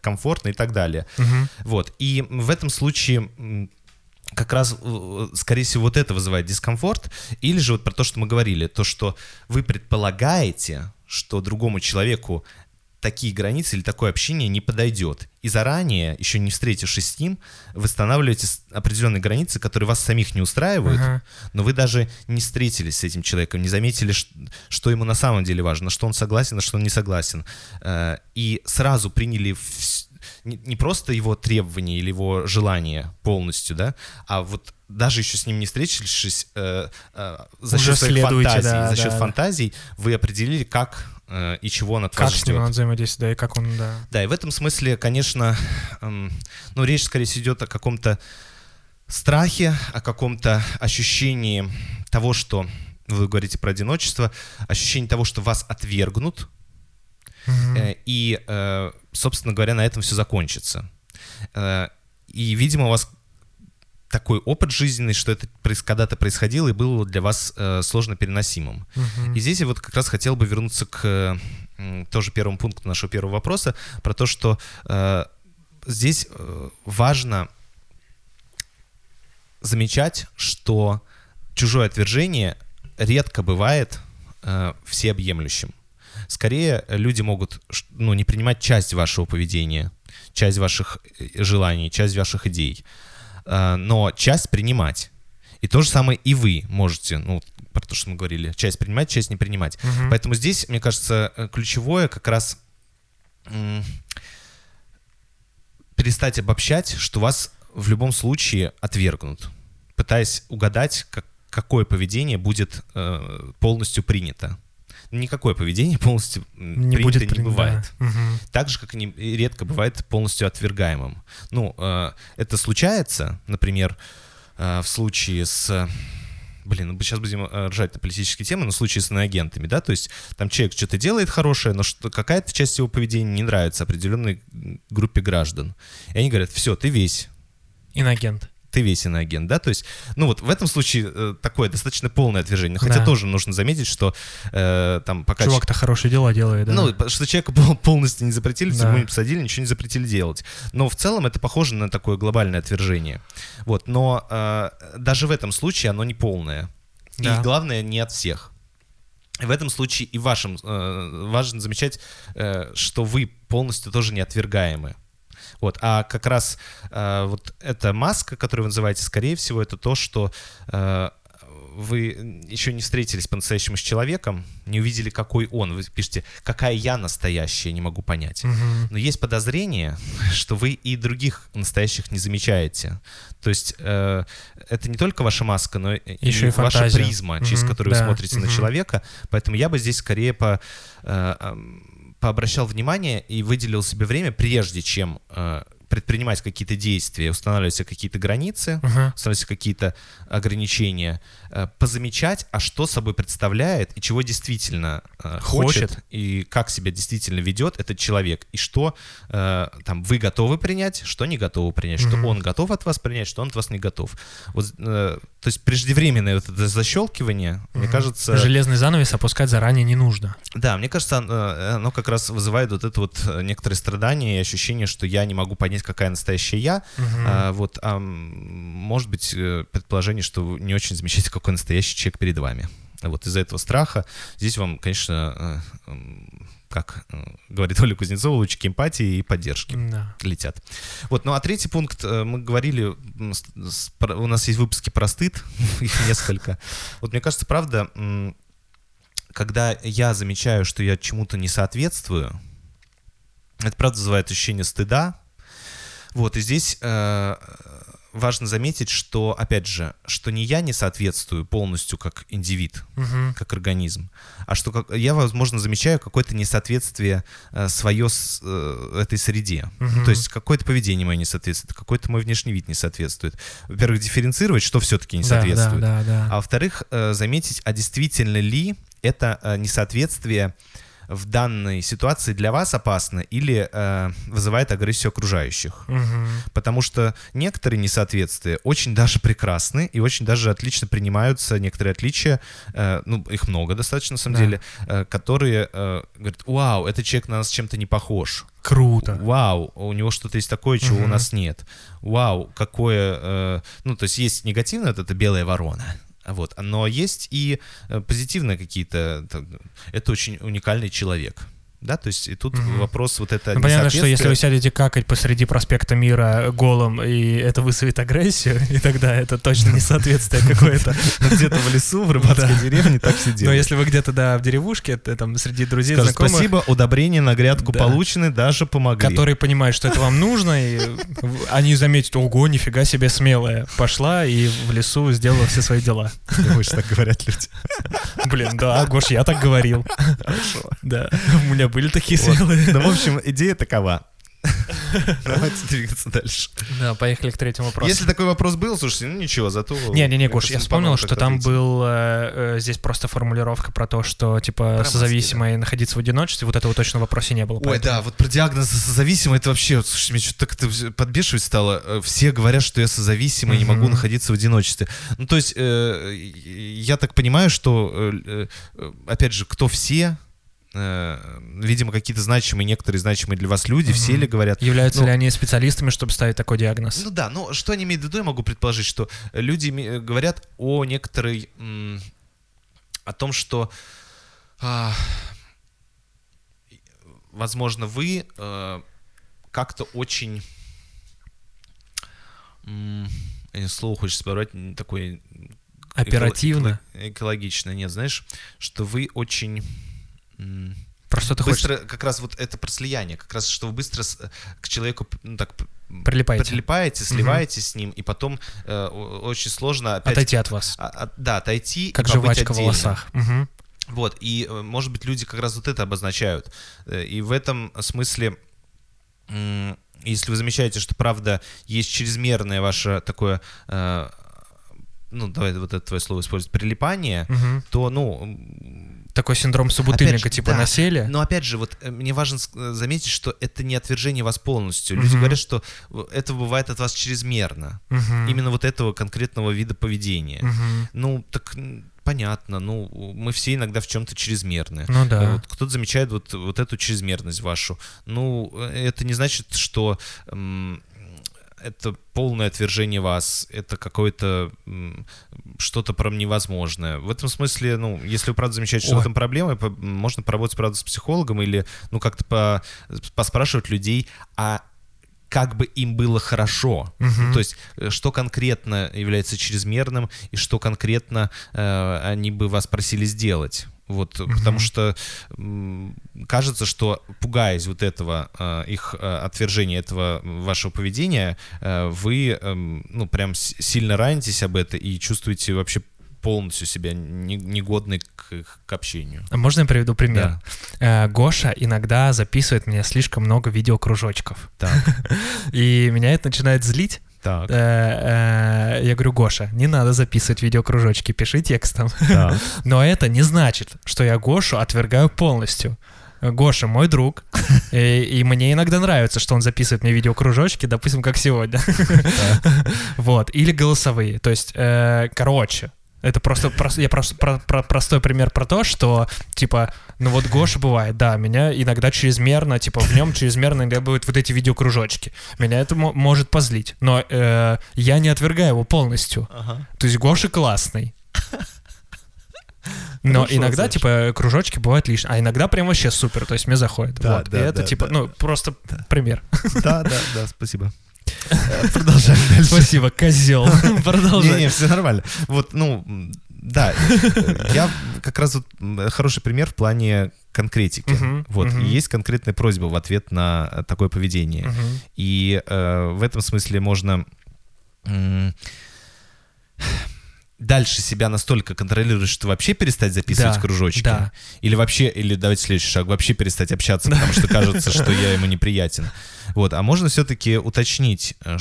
комфортно и так далее. Мгм. Вот. И в этом случае как раз, э, скорее всего, вот это вызывает дискомфорт. Или же вот про то, что мы говорили, то, что вы предполагаете, что другому человеку такие границы или такое общение не подойдет. И заранее, еще не встретившись с ним, с- определенные границы, которые вас самих не устраивают, Ага. но вы даже не встретились с этим человеком, не заметили, что ему на самом деле важно, что он согласен, на что он не согласен. Э, И сразу приняли не просто его требования или его желания полностью, да, а вот даже еще с ним не встретившись, э, э, за счет своих фантазий, да, за счет да. фантазий вы определили, как э, и чего он от Как вас с ним ждет. надо взаимодействовать, да, и как он, да. Да, и в этом смысле, конечно, эм, ну, речь, скорее всего, идет о каком-то страхе, о каком-то ощущении того, что вы говорите про одиночество, ощущение того, что вас отвергнут, э, и, э, собственно говоря, на этом все закончится. Э, И, видимо, у вас такой опыт жизненный, что это когда-то происходило и было для вас э, сложно переносимым. Мгм. И здесь я вот как раз хотел бы вернуться к э, тоже первому пункту нашего первого вопроса, про то, что э, здесь э, важно замечать, что чужое отвержение редко бывает э, всеобъемлющим. Скорее, люди могут ну, не принимать часть вашего поведения, часть ваших э, желаний, часть ваших идей, но часть принимать. И то же самое и вы можете, ну, про то, что мы говорили, часть принимать, часть не принимать. Мгм. Поэтому здесь, мне кажется, э, ключевое как раз перестать обобщать, что вас в любом случае отвергнут, пытаясь угадать, как, какое поведение будет э, полностью принято. Никакое поведение полностью Не будет не бывает. да. Мгм. Так же, как и не- редко бывает полностью отвергаемым. Ну, э, это случается, например, э, в случае с... Блин, ну сейчас будем э, ржать на политические темы, но в случае с иноагентами, да, то есть там человек что-то делает хорошее, но что, какая-то часть его поведения не нравится определенной группе граждан. И они говорят, все, ты весь, Инагент. Ты весь иноагент, да, то есть, ну вот в этом случае э, такое достаточно полное отвержение, хотя Да. тоже нужно заметить, что э, там пока... Чувак-то хорошие дела делает, да. Ну, что человека пол- полностью не запретили, Да. тюрьму не посадили, ничего не запретили делать. Но в целом это похоже на такое глобальное отвержение. Вот, но э, даже в этом случае оно не полное. Да. И главное, не от всех. В этом случае и вашим э, важно замечать, э, что вы полностью тоже не отвергаемы. Вот, а как раз э, вот эта маска, которую вы называете, скорее всего, это то, что э, вы еще не встретились по-настоящему с человеком, не увидели, какой он. Вы пишете, какая я настоящая, не могу понять. Мгм. Но есть подозрение, что вы и других настоящих не замечаете. То есть э, это не только ваша маска, но и Еще и ваша фантазия. призма, через Мгм, которую да, вы смотрите на мгм. человека. Поэтому я бы здесь скорее по, э, пообращал внимание и выделил себе время, прежде чем э, предпринимать какие-то действия, устанавливать какие-то границы, Ага. устанавливать какие-то ограничения, э, позамечать, а что собой представляет и чего действительно э, хочет, Хочет. и как себя действительно ведет этот человек, и что э, там вы готовы принять, что не готовы принять, что Мгм. он готов от вас принять, что он от вас не готов. Вот, то есть преждевременное вот это защелкивание, мне Мгм. кажется, Железный занавес опускать заранее не нужно. да, мне кажется, оно, как раз вызывает вот это вот некоторые страдания и ощущение, что я не могу понять, какая настоящая я. Мгм. А, вот, а, может быть, э, предположение, что вы не очень замечаете, какой настоящий человек перед вами. Вот из-за этого страха здесь вам, конечно, э, как э, говорит Оля Кузнецова, лучики эмпатии и поддержки Да. летят. Вот, ну а третий пункт, мы говорили, у нас есть выпуски про стыд, их несколько. Вот мне кажется, правда, когда я замечаю, что я чему-то не соответствую, это правда вызывает ощущение стыда. Вот, и здесь э, важно заметить, что, опять же, что не я не соответствую полностью как индивид, Мгм. как организм, а что как, я, возможно, замечаю какое-то несоответствие э, свое с э, этой среде. Мгм. То есть какое-то поведение мое не соответствует, какой-то мой внешний вид не соответствует. Во-первых, дифференцировать, что все-таки не Да, соответствует. Да, да, да. А во-вторых, э, заметить, а действительно ли это э, несоответствие в данной ситуации для вас опасно или э, вызывает агрессию окружающих. Мгм. Потому что некоторые несоответствия очень даже прекрасны и очень даже отлично принимаются некоторые отличия, э, ну, их много достаточно на самом Да. деле, э, которые э, говорят, вау, этот человек на нас чем-то не похож. Круто. Вау, у него что-то есть такое, чего у Мгм. нас нет. Вау, какое... э, ну, то есть есть негативное, вот это белая ворона. Вот, но есть и э, позитивные какие-то... Это очень уникальный человек. Да, то есть и тут Мгм. вопрос вот это Ну, понятно, что если вы сядете какать посреди проспекта Мира голым, и это вызовет агрессию, и тогда это точно несоответствие какое-то. Ну, где-то в лесу, в рыбацкой деревне так все Но если вы где-то, да, в деревушке, там среди друзей, знакомых, спасибо, удобрения на грядку получены, даже помогли. которые понимают, что это вам нужно, и они заметят, ого, нифига себе смелая. Пошла и в лесу сделала все свои дела. Думаешь, так говорят люди. Блин, да, Гош, я так говорил. Хорошо. Да, у меня были такие Вот. смелые. Ну, в общем, идея такова. Давайте двигаться дальше. Да, поехали к третьему вопросу. Если такой вопрос был, слушайте, ну ничего, зато... Не-не-не, мне Гош, я вспомнил, что как-то там был э, э, здесь просто формулировка про то, что типа маски, созависимые находиться в одиночестве, вот этого точно в вопросе не было. Ой, поэтому- да, вот про диагноз созависимый, это вообще, вот, слушайте, меня что-то так это подбешивать стало. Э, Все говорят, что я созависимый, не могу находиться в одиночестве. Ну, то есть, э, я так понимаю, что, опять же, кто все, видимо, какие-то значимые, некоторые значимые для вас люди, все Мгм. ли говорят, Являются Ну, ли они специалистами, чтобы ставить такой диагноз? Ну да, но что они имеют в виду, я могу предположить, что люди име- говорят о некоторой... о том, что... а, возможно, вы э, как-то очень... э, слово хочется подобрать, м, такое... Оперативно. эко- экологично, нет, знаешь, что вы очень... м, Просто ты хочешь быстро, как раз вот это про слияние, как раз, что вы быстро с- к человеку ну, так прилипаете, прилипаете, сливаетесь с ним, и потом э, очень сложно опять... отойти от вас, а- а- да, отойти как и жвачка в отдельно. волосах. Мгм. Вот, и, э, может быть, люди как раз вот это обозначают. Э, И в этом смысле, если вы замечаете, что, правда, есть чрезмерное ваше такое, э, ну, давай вот это твое слово использовать, прилипание, Мгм. то, ну, Такой синдром собутыльника, же, типа да. насилия. но опять же, вот э, мне важно э, заметить, что это не отвержение вас полностью. Люди Мгм. говорят, что это бывает от вас чрезмерно. Мгм. Именно вот этого конкретного вида поведения. Мгм. Ну, так понятно, ну, мы все иногда в чем-то чрезмерны. Ну да. Вот кто-то замечает вот, вот эту чрезмерность вашу. Ну, э, это не значит, что м, это полное отвержение вас, это какое-то что-то прям невозможное. В этом смысле, ну, если вы правда замечаете, что Ой. в этом проблема, можно поработать, правда, с психологом или, ну, как-то по- поспрашивать людей, а как бы им было хорошо. Ну, То есть, э, что конкретно является чрезмерным и что конкретно э, они бы вас просили сделать. Вот, потому что кажется, что пугаясь вот этого э, их э, отвержения этого вашего поведения, вы, эм, ну, прям сильно ранитесь об это и чувствуете вообще полностью себя не- негодной к, к общению. А Можно я приведу пример? Э, Гоша иногда записывает мне слишком много видеокружочков. Так, И меня это начинает злить. Так, Э, э, Я говорю, Гоша, не надо записывать видеокружочки, пиши текстом. Но это не значит, что я Гошу отвергаю полностью. Гоша мой друг, и, и мне иногда нравится, что он записывает мне видеокружочки, допустим, как сегодня. Вот, или голосовые. То есть, э, короче, это просто, прос- я просто про- про- простой пример про то, что, типа, ну вот Гоша бывает, да, меня иногда чрезмерно, типа, в нем чрезмерно иногда будут вот эти видеокружочки. Меня это мо- может позлить, но э, я не отвергаю его полностью. Ага. То есть Гоша классный. Но Хорошо, иногда, Саш. типа, кружочки бывают лишние, а иногда прям вообще супер, то есть мне заходит. Да, вот. да, и это, да, типа, да. ну, просто пример. Да, да, да, спасибо. Э, Продолжаем дальше. Спасибо, козел. Продолжай. Не-не, все нормально. Вот, ну, да, я как раз вот хороший пример в плане конкретики. Мгм, Вот, мгм. и есть конкретная просьба в ответ на э, такое поведение. Мгм. И э, в этом смысле можно дальше себя настолько контролировать, что вообще перестать записывать Да, кружочки. да. Или вообще, или давайте следующий шаг, вообще перестать общаться, потому что кажется, что я ему неприятен. Вот, а можно все-таки уточнить, э,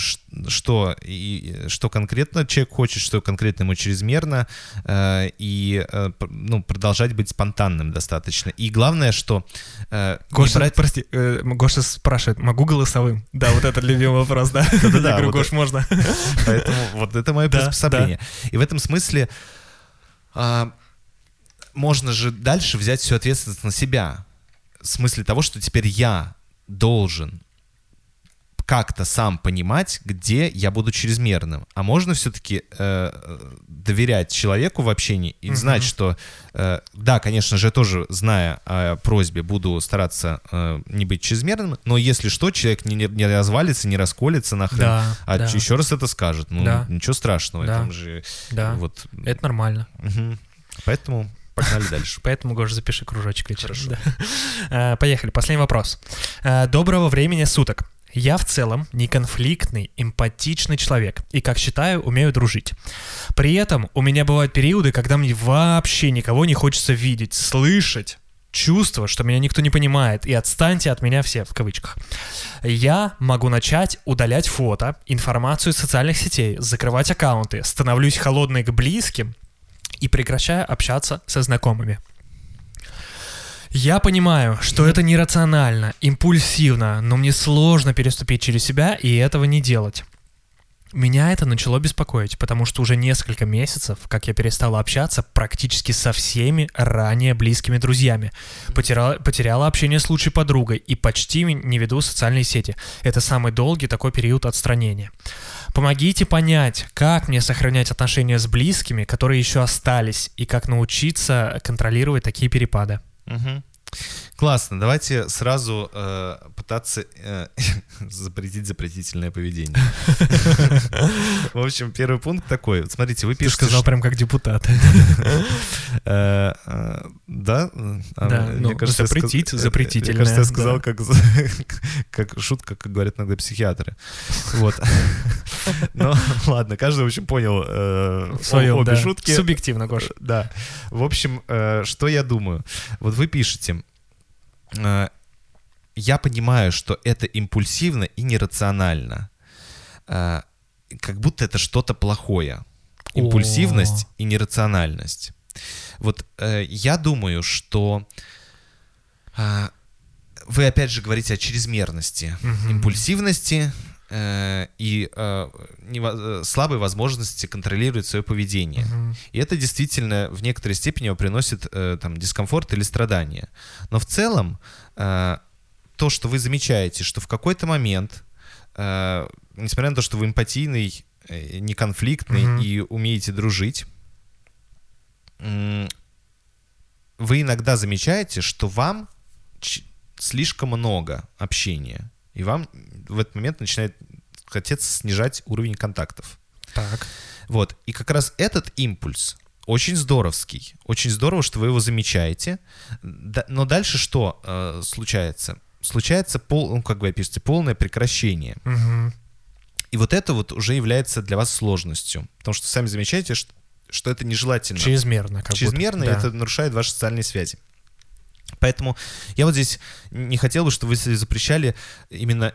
что, и, что конкретно человек хочет, что конкретно ему чрезмерно, э, и э, ну, продолжать быть спонтанным достаточно. И главное, что э, Гоша, брать- прости, э, Гоша спрашивает, могу голосовым? Да, вот это любимый вопрос, да? Да-да-да, Гош, можно? Поэтому вот это мое приспособление. И в этом смысле а, можно же дальше взять всю ответственность на себя. В смысле того, что теперь я должен как-то сам понимать, где я буду чрезмерным. А можно все-таки доверять человеку в общении и знать, что э, да, конечно же, тоже, зная о просьбе, буду стараться э, не быть чрезмерным, но если что, человек не, не- развалится, не расколется нахрен, Да, а да. еще раз это скажет. Ну, Да. ничего страшного. Да. Там же Да, вот. это нормально. мгм. Поэтому погнали дальше. Поэтому, Гош, запиши кружочек вечером. Да. Э, Поехали, последний вопрос. Э, Доброго времени суток. Я в целом неконфликтный, эмпатичный человек и, как считаю, умею дружить. При этом у меня бывают периоды, когда мне вообще никого не хочется видеть, слышать, чувство, что меня никто не понимает, и отстаньте от меня все, в кавычках. Я могу начать удалять фото, информацию из социальных сетей, закрывать аккаунты, становлюсь холодной к близким и прекращаю общаться со знакомыми. Я понимаю, что это нерационально, импульсивно, но мне сложно переступить через себя и этого не делать. Меня это начало беспокоить, потому что уже несколько месяцев, как я перестала общаться практически со всеми ранее близкими друзьями, потеряла, потеряла общение с лучшей подругой и почти не веду социальные сети. Это самый долгий такой период отстранения. Помогите понять, как мне сохранять отношения с близкими, которые еще остались, и как научиться контролировать такие перепады. Mm-hmm. Классно, давайте сразу э, пытаться э, запретить запретительное поведение. В общем, первый пункт такой. Смотрите, вы Ты пишете... сказал прям как депутат. Э, э, Да? А, Да, ну, запретить э, запретительное, Мне кажется, я сказал как, шутка, как говорят иногда психиатры. Вот. Ну, ладно, каждый, в общем, понял обе шутки. Субъективно, Гош. Да. В общем, что я думаю? Вот вы пишете, я понимаю, что это импульсивно и нерационально. Э, Как будто это что-то плохое. Импульсивность и нерациональность. Вот э, я думаю, что э, вы опять же говорите о чрезмерности, Мгм. импульсивности э, и э, э, слабой возможности контролировать свое поведение. Мгм. И это действительно в некоторой степени его приносит э, там, дискомфорт или страдания. Но в целом э, то, что вы замечаете, что в какой-то момент, э, несмотря на то, что вы эмпатийный, э, неконфликтный Мгм. и умеете дружить, м, вы иногда замечаете, что вам слишком много общения, и вам в этот момент начинает хотеться снижать уровень контактов. Так. Вот. И как раз этот импульс очень здоровский. Очень здорово, что вы его замечаете. Но дальше что э, случается? Случается, пол, ну, как вы пишете, полное прекращение. Мгм. И вот это вот уже является для вас сложностью. Потому что сами замечаете, что, что это нежелательно. Чрезмерно. как будто. Чрезмерно, и Да. это нарушает ваши социальные связи. Поэтому я вот здесь не хотел бы, чтобы вы запрещали именно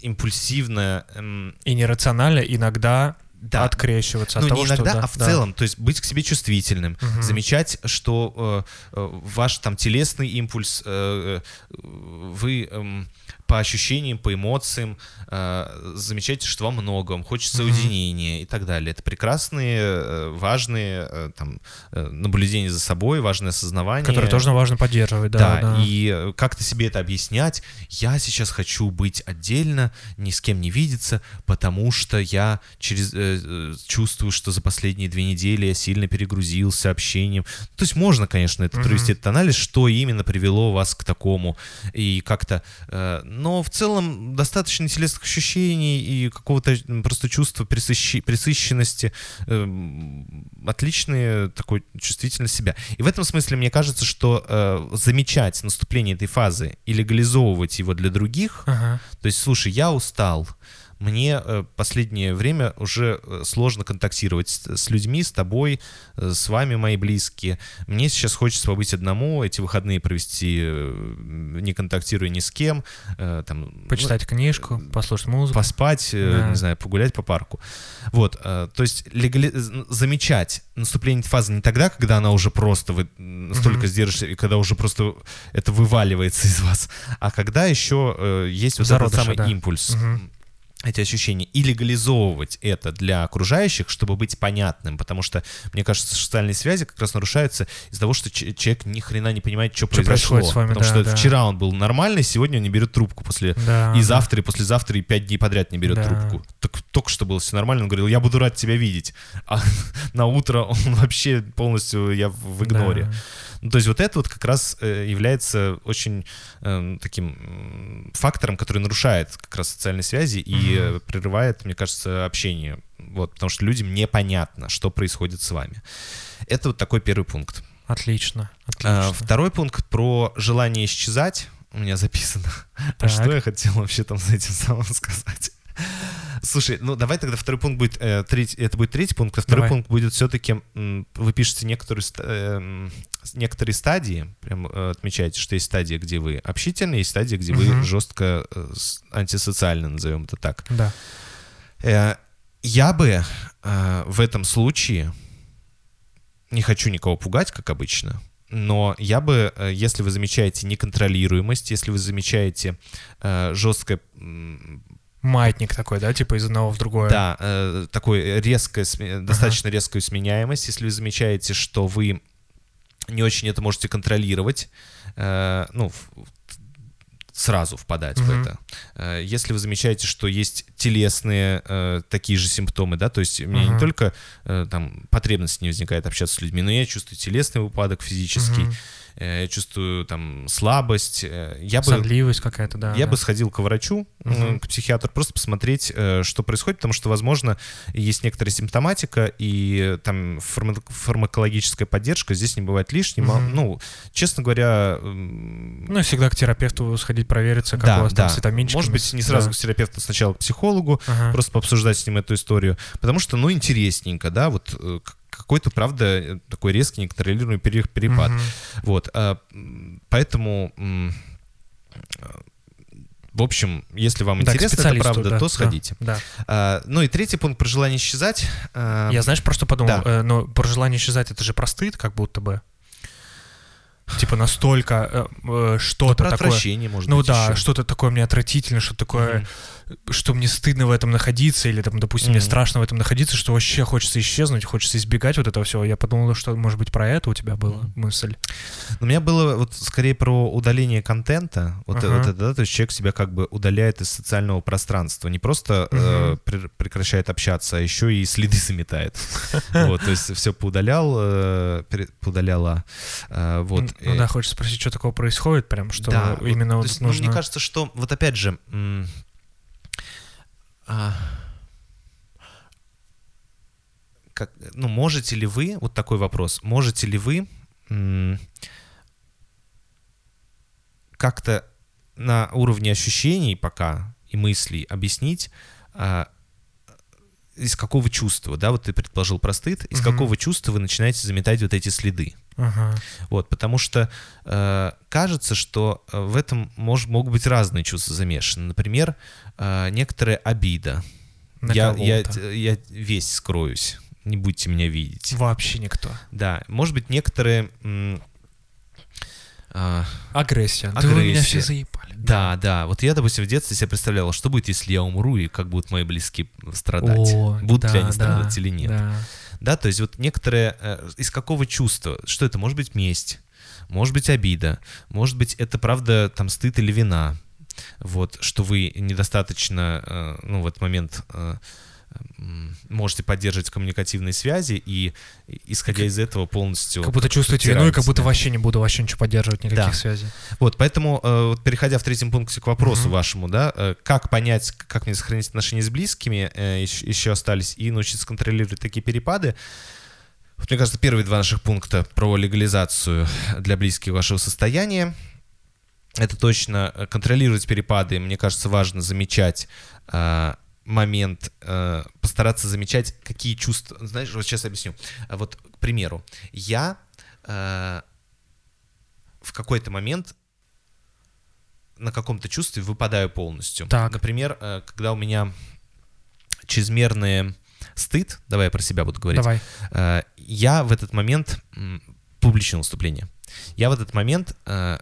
импульсивно эм, И нерационально иногда Да. открещиваться ну, от того, не что... иногда, да, а в да. целом, то есть быть к себе чувствительным, Мгм. замечать, что э, э, ваш там телесный импульс, э, э, вы эм, по ощущениям, по эмоциям э, замечаете, что вам много, вам хочется Мгм. уединения и так далее. Это прекрасные, э, важные э, там э, наблюдения за собой, важное осознавание. Который тоже важно поддерживать, да. Да, да. и как-то себе это объяснять. Я сейчас хочу быть отдельно, ни с кем не видеться, потому что я через, э, чувствую, что за последние две недели я сильно перегрузился общением. То есть можно, конечно, это Мгм. провести этот анализ, что именно привело вас к такому. И как-то... э, но в целом достаточно телесных ощущений и какого-то просто чувства присыщи- присыщенности. эм, отличные такой чувствительность себя. И в этом смысле мне кажется, что э, замечать наступление этой фазы и легализовывать его для других, Ага. то есть, слушай, я устал, мне э, последнее время уже э, сложно контактировать с, с людьми, с тобой, э, с вами, мои близкие. Мне сейчас хочется побыть одному, эти выходные провести, не контактируя ни с кем. там, ну, Почитать книжку, послушать музыку. поспать, Да. не знаю, погулять по парку. Вот, то есть легали- замечать наступление фазы не тогда, когда она уже просто вы настолько Мгм. сдержишься, и когда уже просто это вываливается из вас, а когда еще э, есть вот Зародыши, этот самый да. импульс. Мгм. Эти ощущения и легализовывать это для окружающих, чтобы быть понятным, потому что, мне кажется, социальные связи как раз нарушаются из-за того, что человек ни хрена не понимает, что, Что произошло. происходит с вами, потому да, что да. вчера он был нормальный, сегодня он не берет трубку после Да, и да. завтра, и послезавтра, и пять дней подряд не берет Да. трубку. Так только что было все нормально, он говорил, я буду рад тебя видеть. А на утро он вообще полностью я в игноре. Да. Ну, то есть вот это вот как раз э, является очень эм, таким фактором, который нарушает как раз социальные связи и э, прерывает, мне кажется, общение. Вот, потому что людям непонятно, что происходит с вами. Это вот такой первый пункт. Отлично, А, отлично. Второй пункт про желание исчезать у меня записано. А Так. что я хотел вообще там за этим самым сказать? Слушай, ну давай тогда второй пункт будет, э, третий, это будет третий пункт, а второй Давай. пункт будет все-таки, вы пишете некоторые, с- некоторые стадии, прям э, отмечаете, что есть стадия, где вы общительные, есть стадия, где вы Мгм. жестко э, антисоциальны, назовем это так. Да. Э, Я бы э, в этом случае не хочу никого пугать, как обычно, но я бы, э, если вы замечаете неконтролируемость, если вы замечаете э, жесткое, Маятник такой, да, типа из одного в другое. да, э, такой сме- достаточно резкую сменяемость, если вы замечаете, что вы не очень это можете контролировать, э, ну, в- в- сразу впадать в Мгм. это. Э, Если вы замечаете, что есть телесные э, такие же симптомы, да, то есть у меня не Ага. только э, там потребность не возникает общаться с людьми, но я чувствую телесный упадок физический, Мгм. Э, я чувствую там слабость. э, Я бы, Сонливость какая-то, да. я да. бы сходил к врачу, Мгм. к психиатру, просто посмотреть, что происходит, потому что, возможно, есть некоторая симптоматика, и там фарма- фармакологическая поддержка здесь не бывает лишней. Ма- Мгм. Ну, честно говоря, Ну, всегда к терапевту сходить провериться, как у вас там с витаминчиками. Может быть, не сразу Да. к терапевту, сначала к психологу, Ага. просто пообсуждать с ним эту историю. Потому что, ну, интересненько, да, вот какой-то, правда, такой резкий, неконтролируемый пере- перепад. Мгм. Вот, а, поэтому, в общем, если вам Да, интересно, это правда, да, то да, сходите. Да. А, ну и третий пункт про желание исчезать. А, Я знаешь, про что подумал? да. Э, но про желание исчезать это же про стыд, как будто бы. Типа настолько э, э, ну, что-то про такое. отвращение, может Ну быть, да, еще. что-то такое мне отвратительно, что такое, Мгм. что мне стыдно в этом находиться, или там, допустим, мне Мгм. страшно в этом находиться, что вообще хочется исчезнуть, хочется избегать вот этого всего. Я подумал, что, может быть, про это у тебя была Мгм. мысль. У меня было вот скорее про удаление контента. Вот, Ага. вот это, да, то есть человек себя как бы удаляет из социального пространства. Не просто э, Мгм. пре- прекращает общаться, а еще и следы заметает. Вот, то есть все поудалял, э, поудаляла. э, Вот. Ну да, хочется спросить, что такого происходит, прям, что да, вот, именно то вот есть, ну, нужно... мне кажется, что вот опять же, а, как, ну, можете ли вы, вот такой вопрос, можете ли вы как-то на уровне ощущений пока и мыслей объяснить, а, из какого чувства, да, вот ты предположил про стыд, из Мгм. какого чувства вы начинаете заметать вот эти следы? Ага. Вот, потому что э, кажется, что э, в этом мож, могут быть разные чувства замешаны. Например, э, некоторая обида. На Я, я, я весь скроюсь, не будете меня видеть. Вообще никто. Да, может быть, некоторые... а, Агрессия. Да вы меня Агрессия. все заебали. да, да. Вот я, допустим, в детстве себе представлял, что будет, если я умру, и как будут мои близкие страдать. О, будут ли да, они да, страдать или нет. да. Да, то есть вот некоторые... э, из какого чувства? Что это? Может быть месть, может быть обида, может быть это правда там стыд или вина. Вот, что вы недостаточно, э, ну, в этот момент э, можете поддерживать коммуникативные связи и, исходя из этого, полностью... Как будто чувствуете вину, и как будто вообще не буду вообще ничего поддерживать, никаких Да. связей. Вот, поэтому, э, вот переходя в третьем пункте к вопросу Мгм. вашему, да, э, как понять, как мне сохранить отношения с близкими, э, еще, остались, и научиться контролировать такие перепады. Вот, мне кажется, первые два наших пункта про легализацию для близких вашего состояния. Это точно контролировать перепады. Мне кажется, важно замечать момент, э, постараться замечать, какие чувства. Знаешь, вот сейчас объясню. А Вот, к примеру, я э, в какой-то момент на каком-то чувстве выпадаю полностью. Так. Например, э, когда у меня чрезмерный стыд, давай я про себя буду говорить, Давай. Э, я в этот момент м, публичное выступление. Я в этот момент э,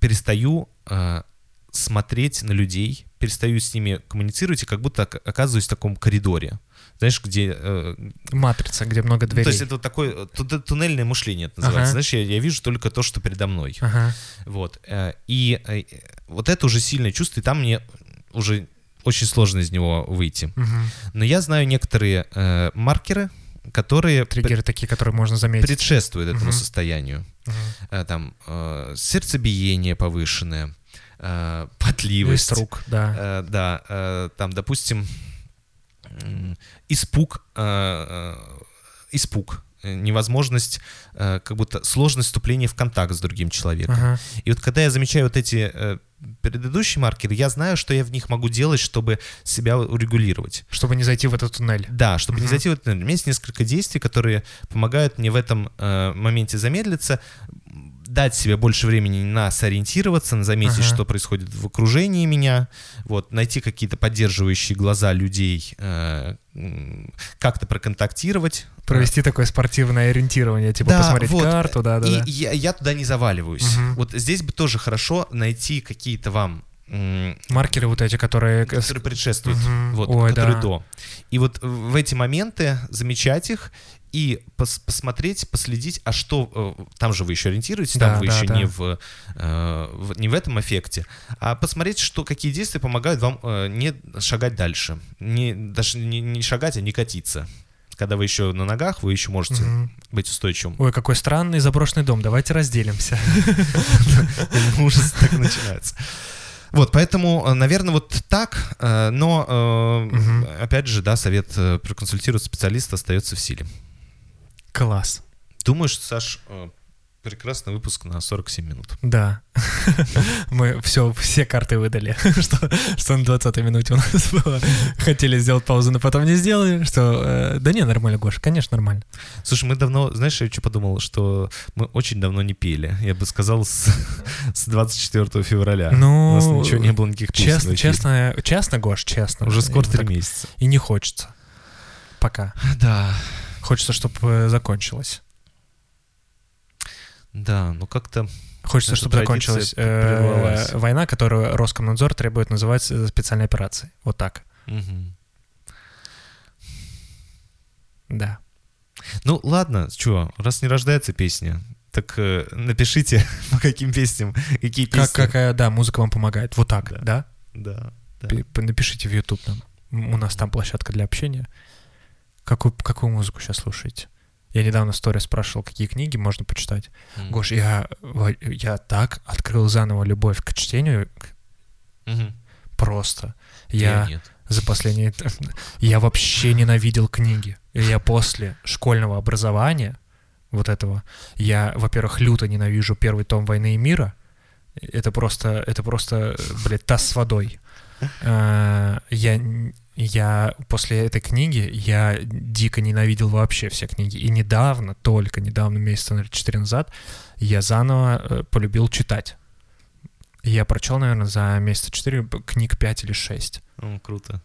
перестаю э, смотреть на людей, перестаю с ними коммуницировать и как будто ока- оказываюсь в таком коридоре. Знаешь, где... э, Матрица, где много ну, дверей. то есть это вот такое э, ту- туннельное мышление это называется. Ага. Знаешь, я, я вижу только то, что передо мной. Ага. Вот. э, И э, вот это уже сильное чувство, и там мне уже очень сложно из него выйти. Мгм. Но я знаю некоторые э, маркеры, которые Триггеры такие, которые можно заметить. предшествуют этому Мгм. состоянию. Мгм. Э, Там э, сердцебиение повышенное, э, потливость. рук, да. Э, Да, э, там, допустим, испуг, э, э, испуг, э, невозможность, э, как будто сложность вступления в контакт с другим человеком. Ага. И вот когда я замечаю вот эти э, предыдущие маркеры, я знаю, что я в них могу делать, чтобы себя урегулировать. Чтобы не зайти в этот туннель. Да, чтобы не Мгм. зайти в этот... У меня есть несколько действий, которые помогают мне в этом э, моменте замедлиться, дать себе больше времени на сориентироваться, на заметить, Ага. что происходит в окружении меня, вот, найти какие-то поддерживающие глаза людей, э, как-то проконтактировать. Провести такое спортивное ориентирование, типа Да, посмотреть вот. карту, да, да, И да. Я, я туда не заваливаюсь. Мгм. Вот здесь бы тоже хорошо найти какие-то вам Маркеры вот эти, которые... которые предшествуют, Мгм. вот, Ой, которые да. до. И вот в эти моменты замечать их и пос- посмотреть, последить, а что э, там же вы еще ориентируетесь, Да, там вы да, еще да. не в, э, в- не в этом эффекте, а посмотреть, что какие действия помогают вам э, не шагать дальше, не даже не, не шагать, а не катиться. когда вы еще на ногах, вы еще можете Мгм. быть устойчивым. Ой, какой странный заброшенный дом, давайте разделимся. Ужас так начинается. Вот, поэтому, наверное, вот так, э, но, э, Мгм. опять же, да, совет э, проконсультировать специалиста остается в силе. Класс. Думаю, что, Саш, э, прекрасный выпуск на 47 минут. Да. Мы все, все карты выдали, что, что на 20 минуте у нас было. Хотели сделать паузу, но потом не сделали. Что, э, да не, нормально, Гоша, конечно, нормально. Слушай, мы давно, знаешь, я что подумал, что мы очень давно не пели. Я бы сказал, с, с 24 февраля. Ну, У нас ничего не было, никаких Честно, честно, честно, Гош, честно. Уже скоро три месяца. И не хочется. Пока. Да, Хочется, чтобы закончилось. да, ну как-то... Хочется, чтобы закончилась э, прервалась. война, которую Роскомнадзор требует называть э, специальной операцией. Вот так. мгм. Да. Ну ладно, что, раз не рождается песня, так э, напишите, по каким песням, какие песни. Как, какая, да, музыка вам помогает. Вот так, Да. да? Да, да. Напишите в YouTube нам. М, У нас там площадка для общения. Какую, какую музыку сейчас слушаете? Я недавно в сторе спрашивал, какие книги можно почитать. М. Гош, я, я так открыл заново любовь к чтению Мгм. просто. Я, нет. за последние... Я вообще ненавидел книги. И Я после школьного образования, вот этого, я, во-первых, люто ненавижу первый том «Войны и мира». Это просто, это просто, блядь, таз с водой. А, Я, я после этой книги, я дико ненавидел вообще все книги. И недавно, только недавно, месяца, наверное, 4 назад, я заново э, полюбил читать. Я прочел, наверное, за месяца 4 книг 5 или 6. Ну, круто.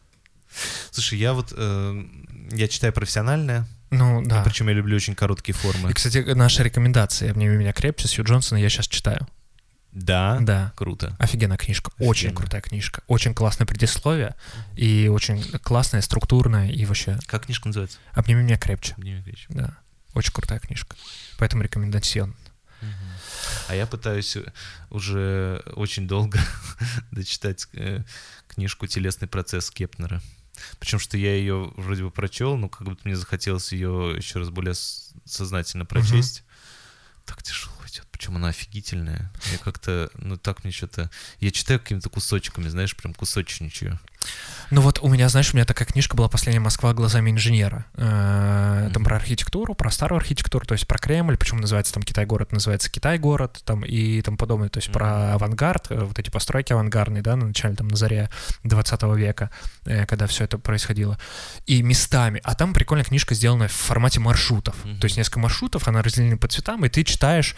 Слушай, я вот, э, я читаю профессиональное, Ну, да. причем я люблю очень короткие формы. И, кстати, наша рекомендация «Обними меня крепче» Сью Джонсона я сейчас читаю. Да, Да. круто. Офигенная книжка. Очень Офигенно. крутая книжка. Очень классное предисловие. И очень классная, структурная. И вообще Как книжка называется? «Обними меня крепче». Дмитрий Андреевич. Да. Очень крутая книжка. Поэтому рекомендацион. А я пытаюсь э, уже очень долго дочитать э, книжку «Телесный процесс» Кепнера. Причем, что я ее вроде бы прочел, но как будто мне захотелось ее еще раз более сознательно прочесть. Так тяжело идет. Причем она офигительная. Я как-то, ну так мне что-то... Я читаю какими-то кусочками, знаешь, прям кусочничаю. Ну вот у меня, знаешь, у меня такая книжка была «Последняя Москва глазами инженера». Э, Там про архитектуру, про старую архитектуру, то есть про Кремль, почему называется там Китай-город, называется Китай-город, там и тому подобное, то есть про авангард, э, вот эти постройки авангардные, да, на начале, там, на заре 20 века, э, когда все это происходило. И местами, а там прикольная книжка, сделанная в формате маршрутов, то есть несколько маршрутов, она разделена по цветам, и ты читаешь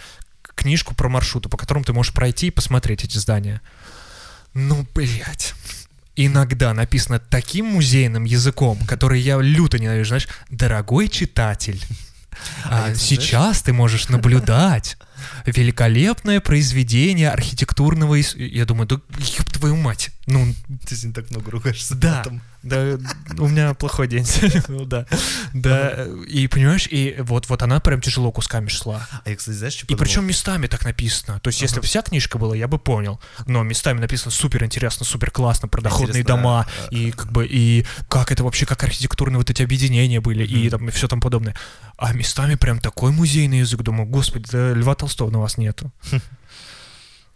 книжку про маршруты, по которым ты можешь пройти и посмотреть эти здания. Ну, блядь. Иногда написано таким музейным языком, который я люто ненавижу, знаешь, дорогой читатель, А а сейчас ты можешь наблюдать великолепное произведение архитектурного... Я думаю, да ёб твою мать. Ну, Ты так много ругаешься. Да. матом. Да, у меня плохой день ну да. Да, и понимаешь, и вот, вот она прям тяжело кусками шла. А я, кстати, знаешь, что И причем местами так написано. То есть, если бы вся книжка была, я бы понял. Но местами написано супер интересно, супер классно, про доходные Интересно, дома, а, и как бы, и как это вообще, как архитектурные вот эти объединения были, и там, и все там подобное. А местами прям такой музейный язык, думаю, господи, да Льва Толстого на вас нету.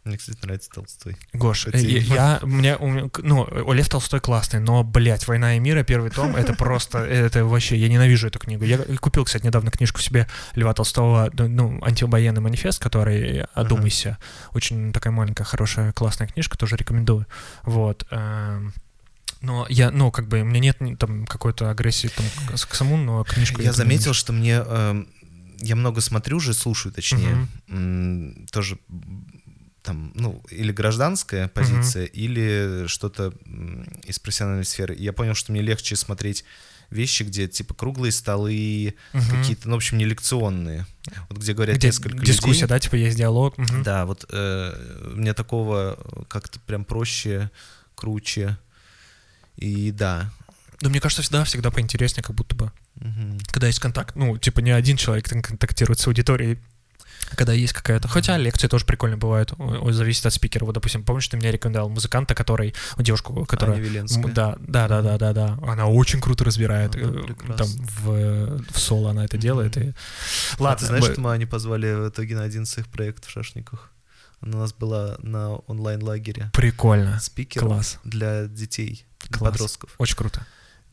Мне, кстати, нравится Толстой. Гош, э, я, у меня- ну, Лев Толстой классный, но, блядь, «Война и мир», первый том, это просто, это вообще, я ненавижу эту книгу. Я купил, кстати, недавно книжку себе Льва Толстого, ну, антивоенный манифест, который «Одумайся». Очень такая маленькая, хорошая, классная книжка, тоже рекомендую. Вот. эм, Но я, ну, как бы, у меня нет там какой-то агрессии там, к, к самому, но книжку Я эту заметил, ненавижу. что мне... эм, я много смотрю уже, слушаю, точнее. м, Тоже там, ну, или гражданская позиция, или что-то из профессиональной сферы. И я понял, что мне легче смотреть вещи, где типа круглые столы, Мгм. какие-то, ну, в общем, не лекционные. Вот где говорят Где несколько дискуссия, людей. да, типа есть диалог. мгм. Да, вот э, мне такого как-то прям проще, круче. И да. Но мне кажется, всегда, всегда поинтереснее, как будто бы. Мгм. когда есть контакт. Ну, типа не один человек контактирует с аудиторией, когда есть какая-то... Хотя лекции тоже прикольно бывают, зависит от спикера. Вот, допустим, помнишь, ты мне рекомендовал музыканта, который... Девушку, которая... Аня Веленская. М, Да, да, да, да, да, да. Она очень круто разбирает. Она э. Там в, в соло она это делает. И... А Ладно, ты знаешь, мы- что мы Аню позвали в итоге на один из своих проектов в Шашниках? Она у нас была на онлайн-лагере прикольно. спикером Класс. для детей, для Класс. подростков. Очень круто.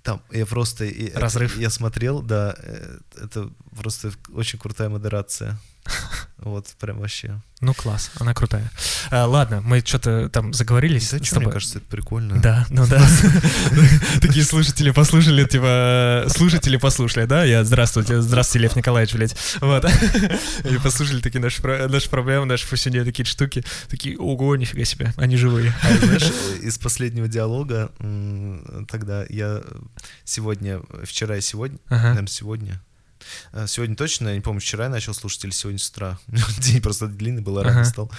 Там я просто... это- Разрыв. я смотрел, да, э, это просто очень крутая модерация. Вот, прям вообще. Ну, класс, она крутая. А, ладно, мы что-то там заговорились Да с тобой. мне кажется, это прикольно. Да, ну да. Такие слушатели послушали, типа, слушатели послушали, да? Я, здравствуйте, здравствуйте, Лев Николаевич, блядь. Вот. И послушали такие наши, наши проблемы, наши повседневные такие штуки. Такие, ого, нифига себе, они живые. А знаешь, э, из последнего диалога тогда я сегодня, вчера и сегодня, наверное, сегодня. А, Сегодня точно, я не помню, вчера я начал слушать или сегодня с утра. День просто длинный был, рано стал.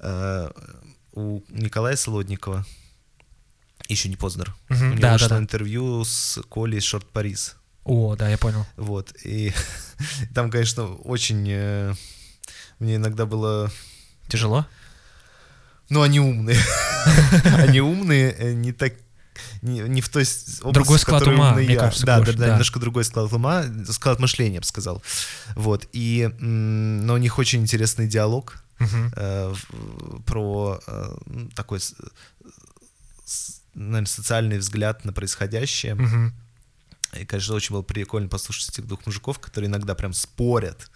А, У Николая Солодникова, еще не Познер, у него вышло интервью с Колей Шорт Парис. О, да, я понял. Вот, и там, конечно, очень... э, Мне иногда было... Тяжело? Ну, они умные. Они умные, э, не так не, не в той области, Другой склад ума, мне я. кажется, Да, больше, да, да. немножко другой склад ума, склад мышления, я бы сказал. Вот, и, но у них очень интересный диалог Мгм. э, про э, м, такой, с- наверное, социальный взгляд на происходящее. Мгм. И, конечно, очень было прикольно послушать этих двух мужиков, которые иногда прям спорят.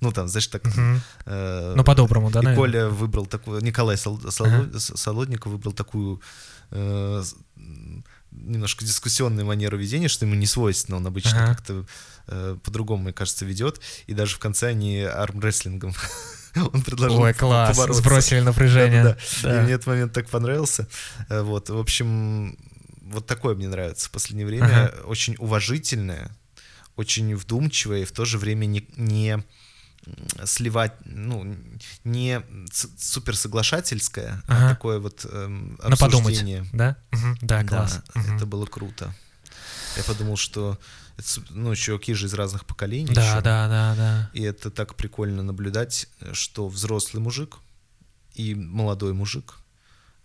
Ну, там, знаешь, так... Мгм. э, Ну, по-доброму, да, и наверное? Коля выбрал такую, Николай Сол- Соло- С- Солодников выбрал такую э, немножко дискуссионную манеру ведения, что ему не свойственно, он обычно Ага. как-то э, по-другому, мне кажется, ведет, и даже в конце они армрестлингом он предложил Ой, класс, побороться. сбросили напряжение. Да-да-да. Да. И мне этот момент так понравился. Э, Вот, в общем, вот такое мне нравится в последнее время. Ага. Очень уважительное, очень вдумчивое и в то же время не, не сливать, ну, не ц- суперсоглашательское, Ага. а такое вот эм, На подумать, обсуждение. да? Мгм. Да, класс. Да, Мгм. это было круто. Я подумал, что это, ну, чуваки же из разных поколений. Да, ещё. да, да, да. И это так прикольно наблюдать, что взрослый мужик и молодой мужик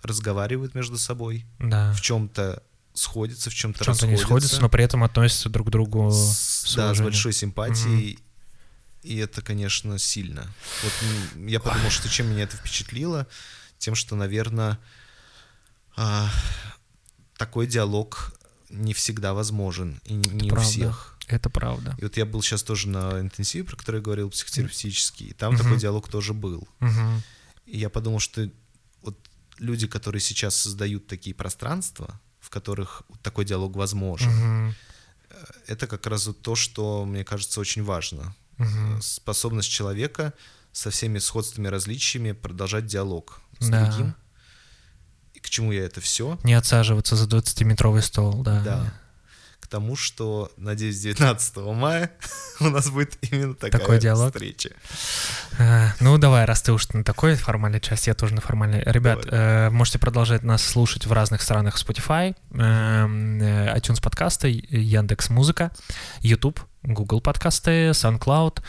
разговаривают между собой, Да. в чем-то сходятся, в чем-то В чем-то не сходятся, но при этом относятся друг к другу с, с да, с большой симпатией. И это, конечно, сильно. Вот я подумал, что чем меня это впечатлило, тем, что, наверное, такой диалог не всегда возможен и не, не у правда. всех. Это правда. И вот я был сейчас тоже на интенсиве, про который я говорил, психотерапевтический, и там Мгм. такой диалог тоже был. Мгм. И я подумал, что вот люди, которые сейчас создают такие пространства, в которых такой диалог возможен, Мгм. это как раз вот то, что, мне кажется, очень важно. Мгм. Способность человека со всеми сходствами различиями продолжать диалог с Да. другим. И к чему я это все? Не отсаживаться за 20-метровый стол, да. Да. К тому, что, надеюсь, 19 мая у нас будет именно такая Такой диалог? встреча. А, Ну, давай, раз ты уж на такой формальной части, я тоже на формальной. Ребят, э, можете продолжать нас слушать в разных странах Spotify, эм, э, iTunes подкасты, Яндекс Музыка, YouTube, Google подкасты, SoundCloud,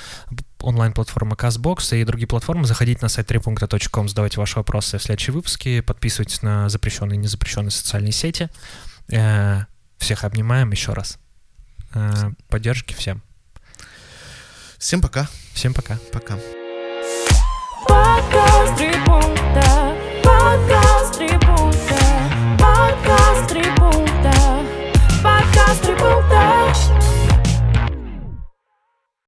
онлайн-платформа CastBox и другие платформы. Заходите на сайт 3.com, задавайте ваши вопросы в следующие выпуски, подписывайтесь на запрещенные и незапрещенные социальные сети. Э, всех обнимаем еще раз. Э, поддержки всем. Всем пока. Всем пока. Пока. Пока три пункта. Пока.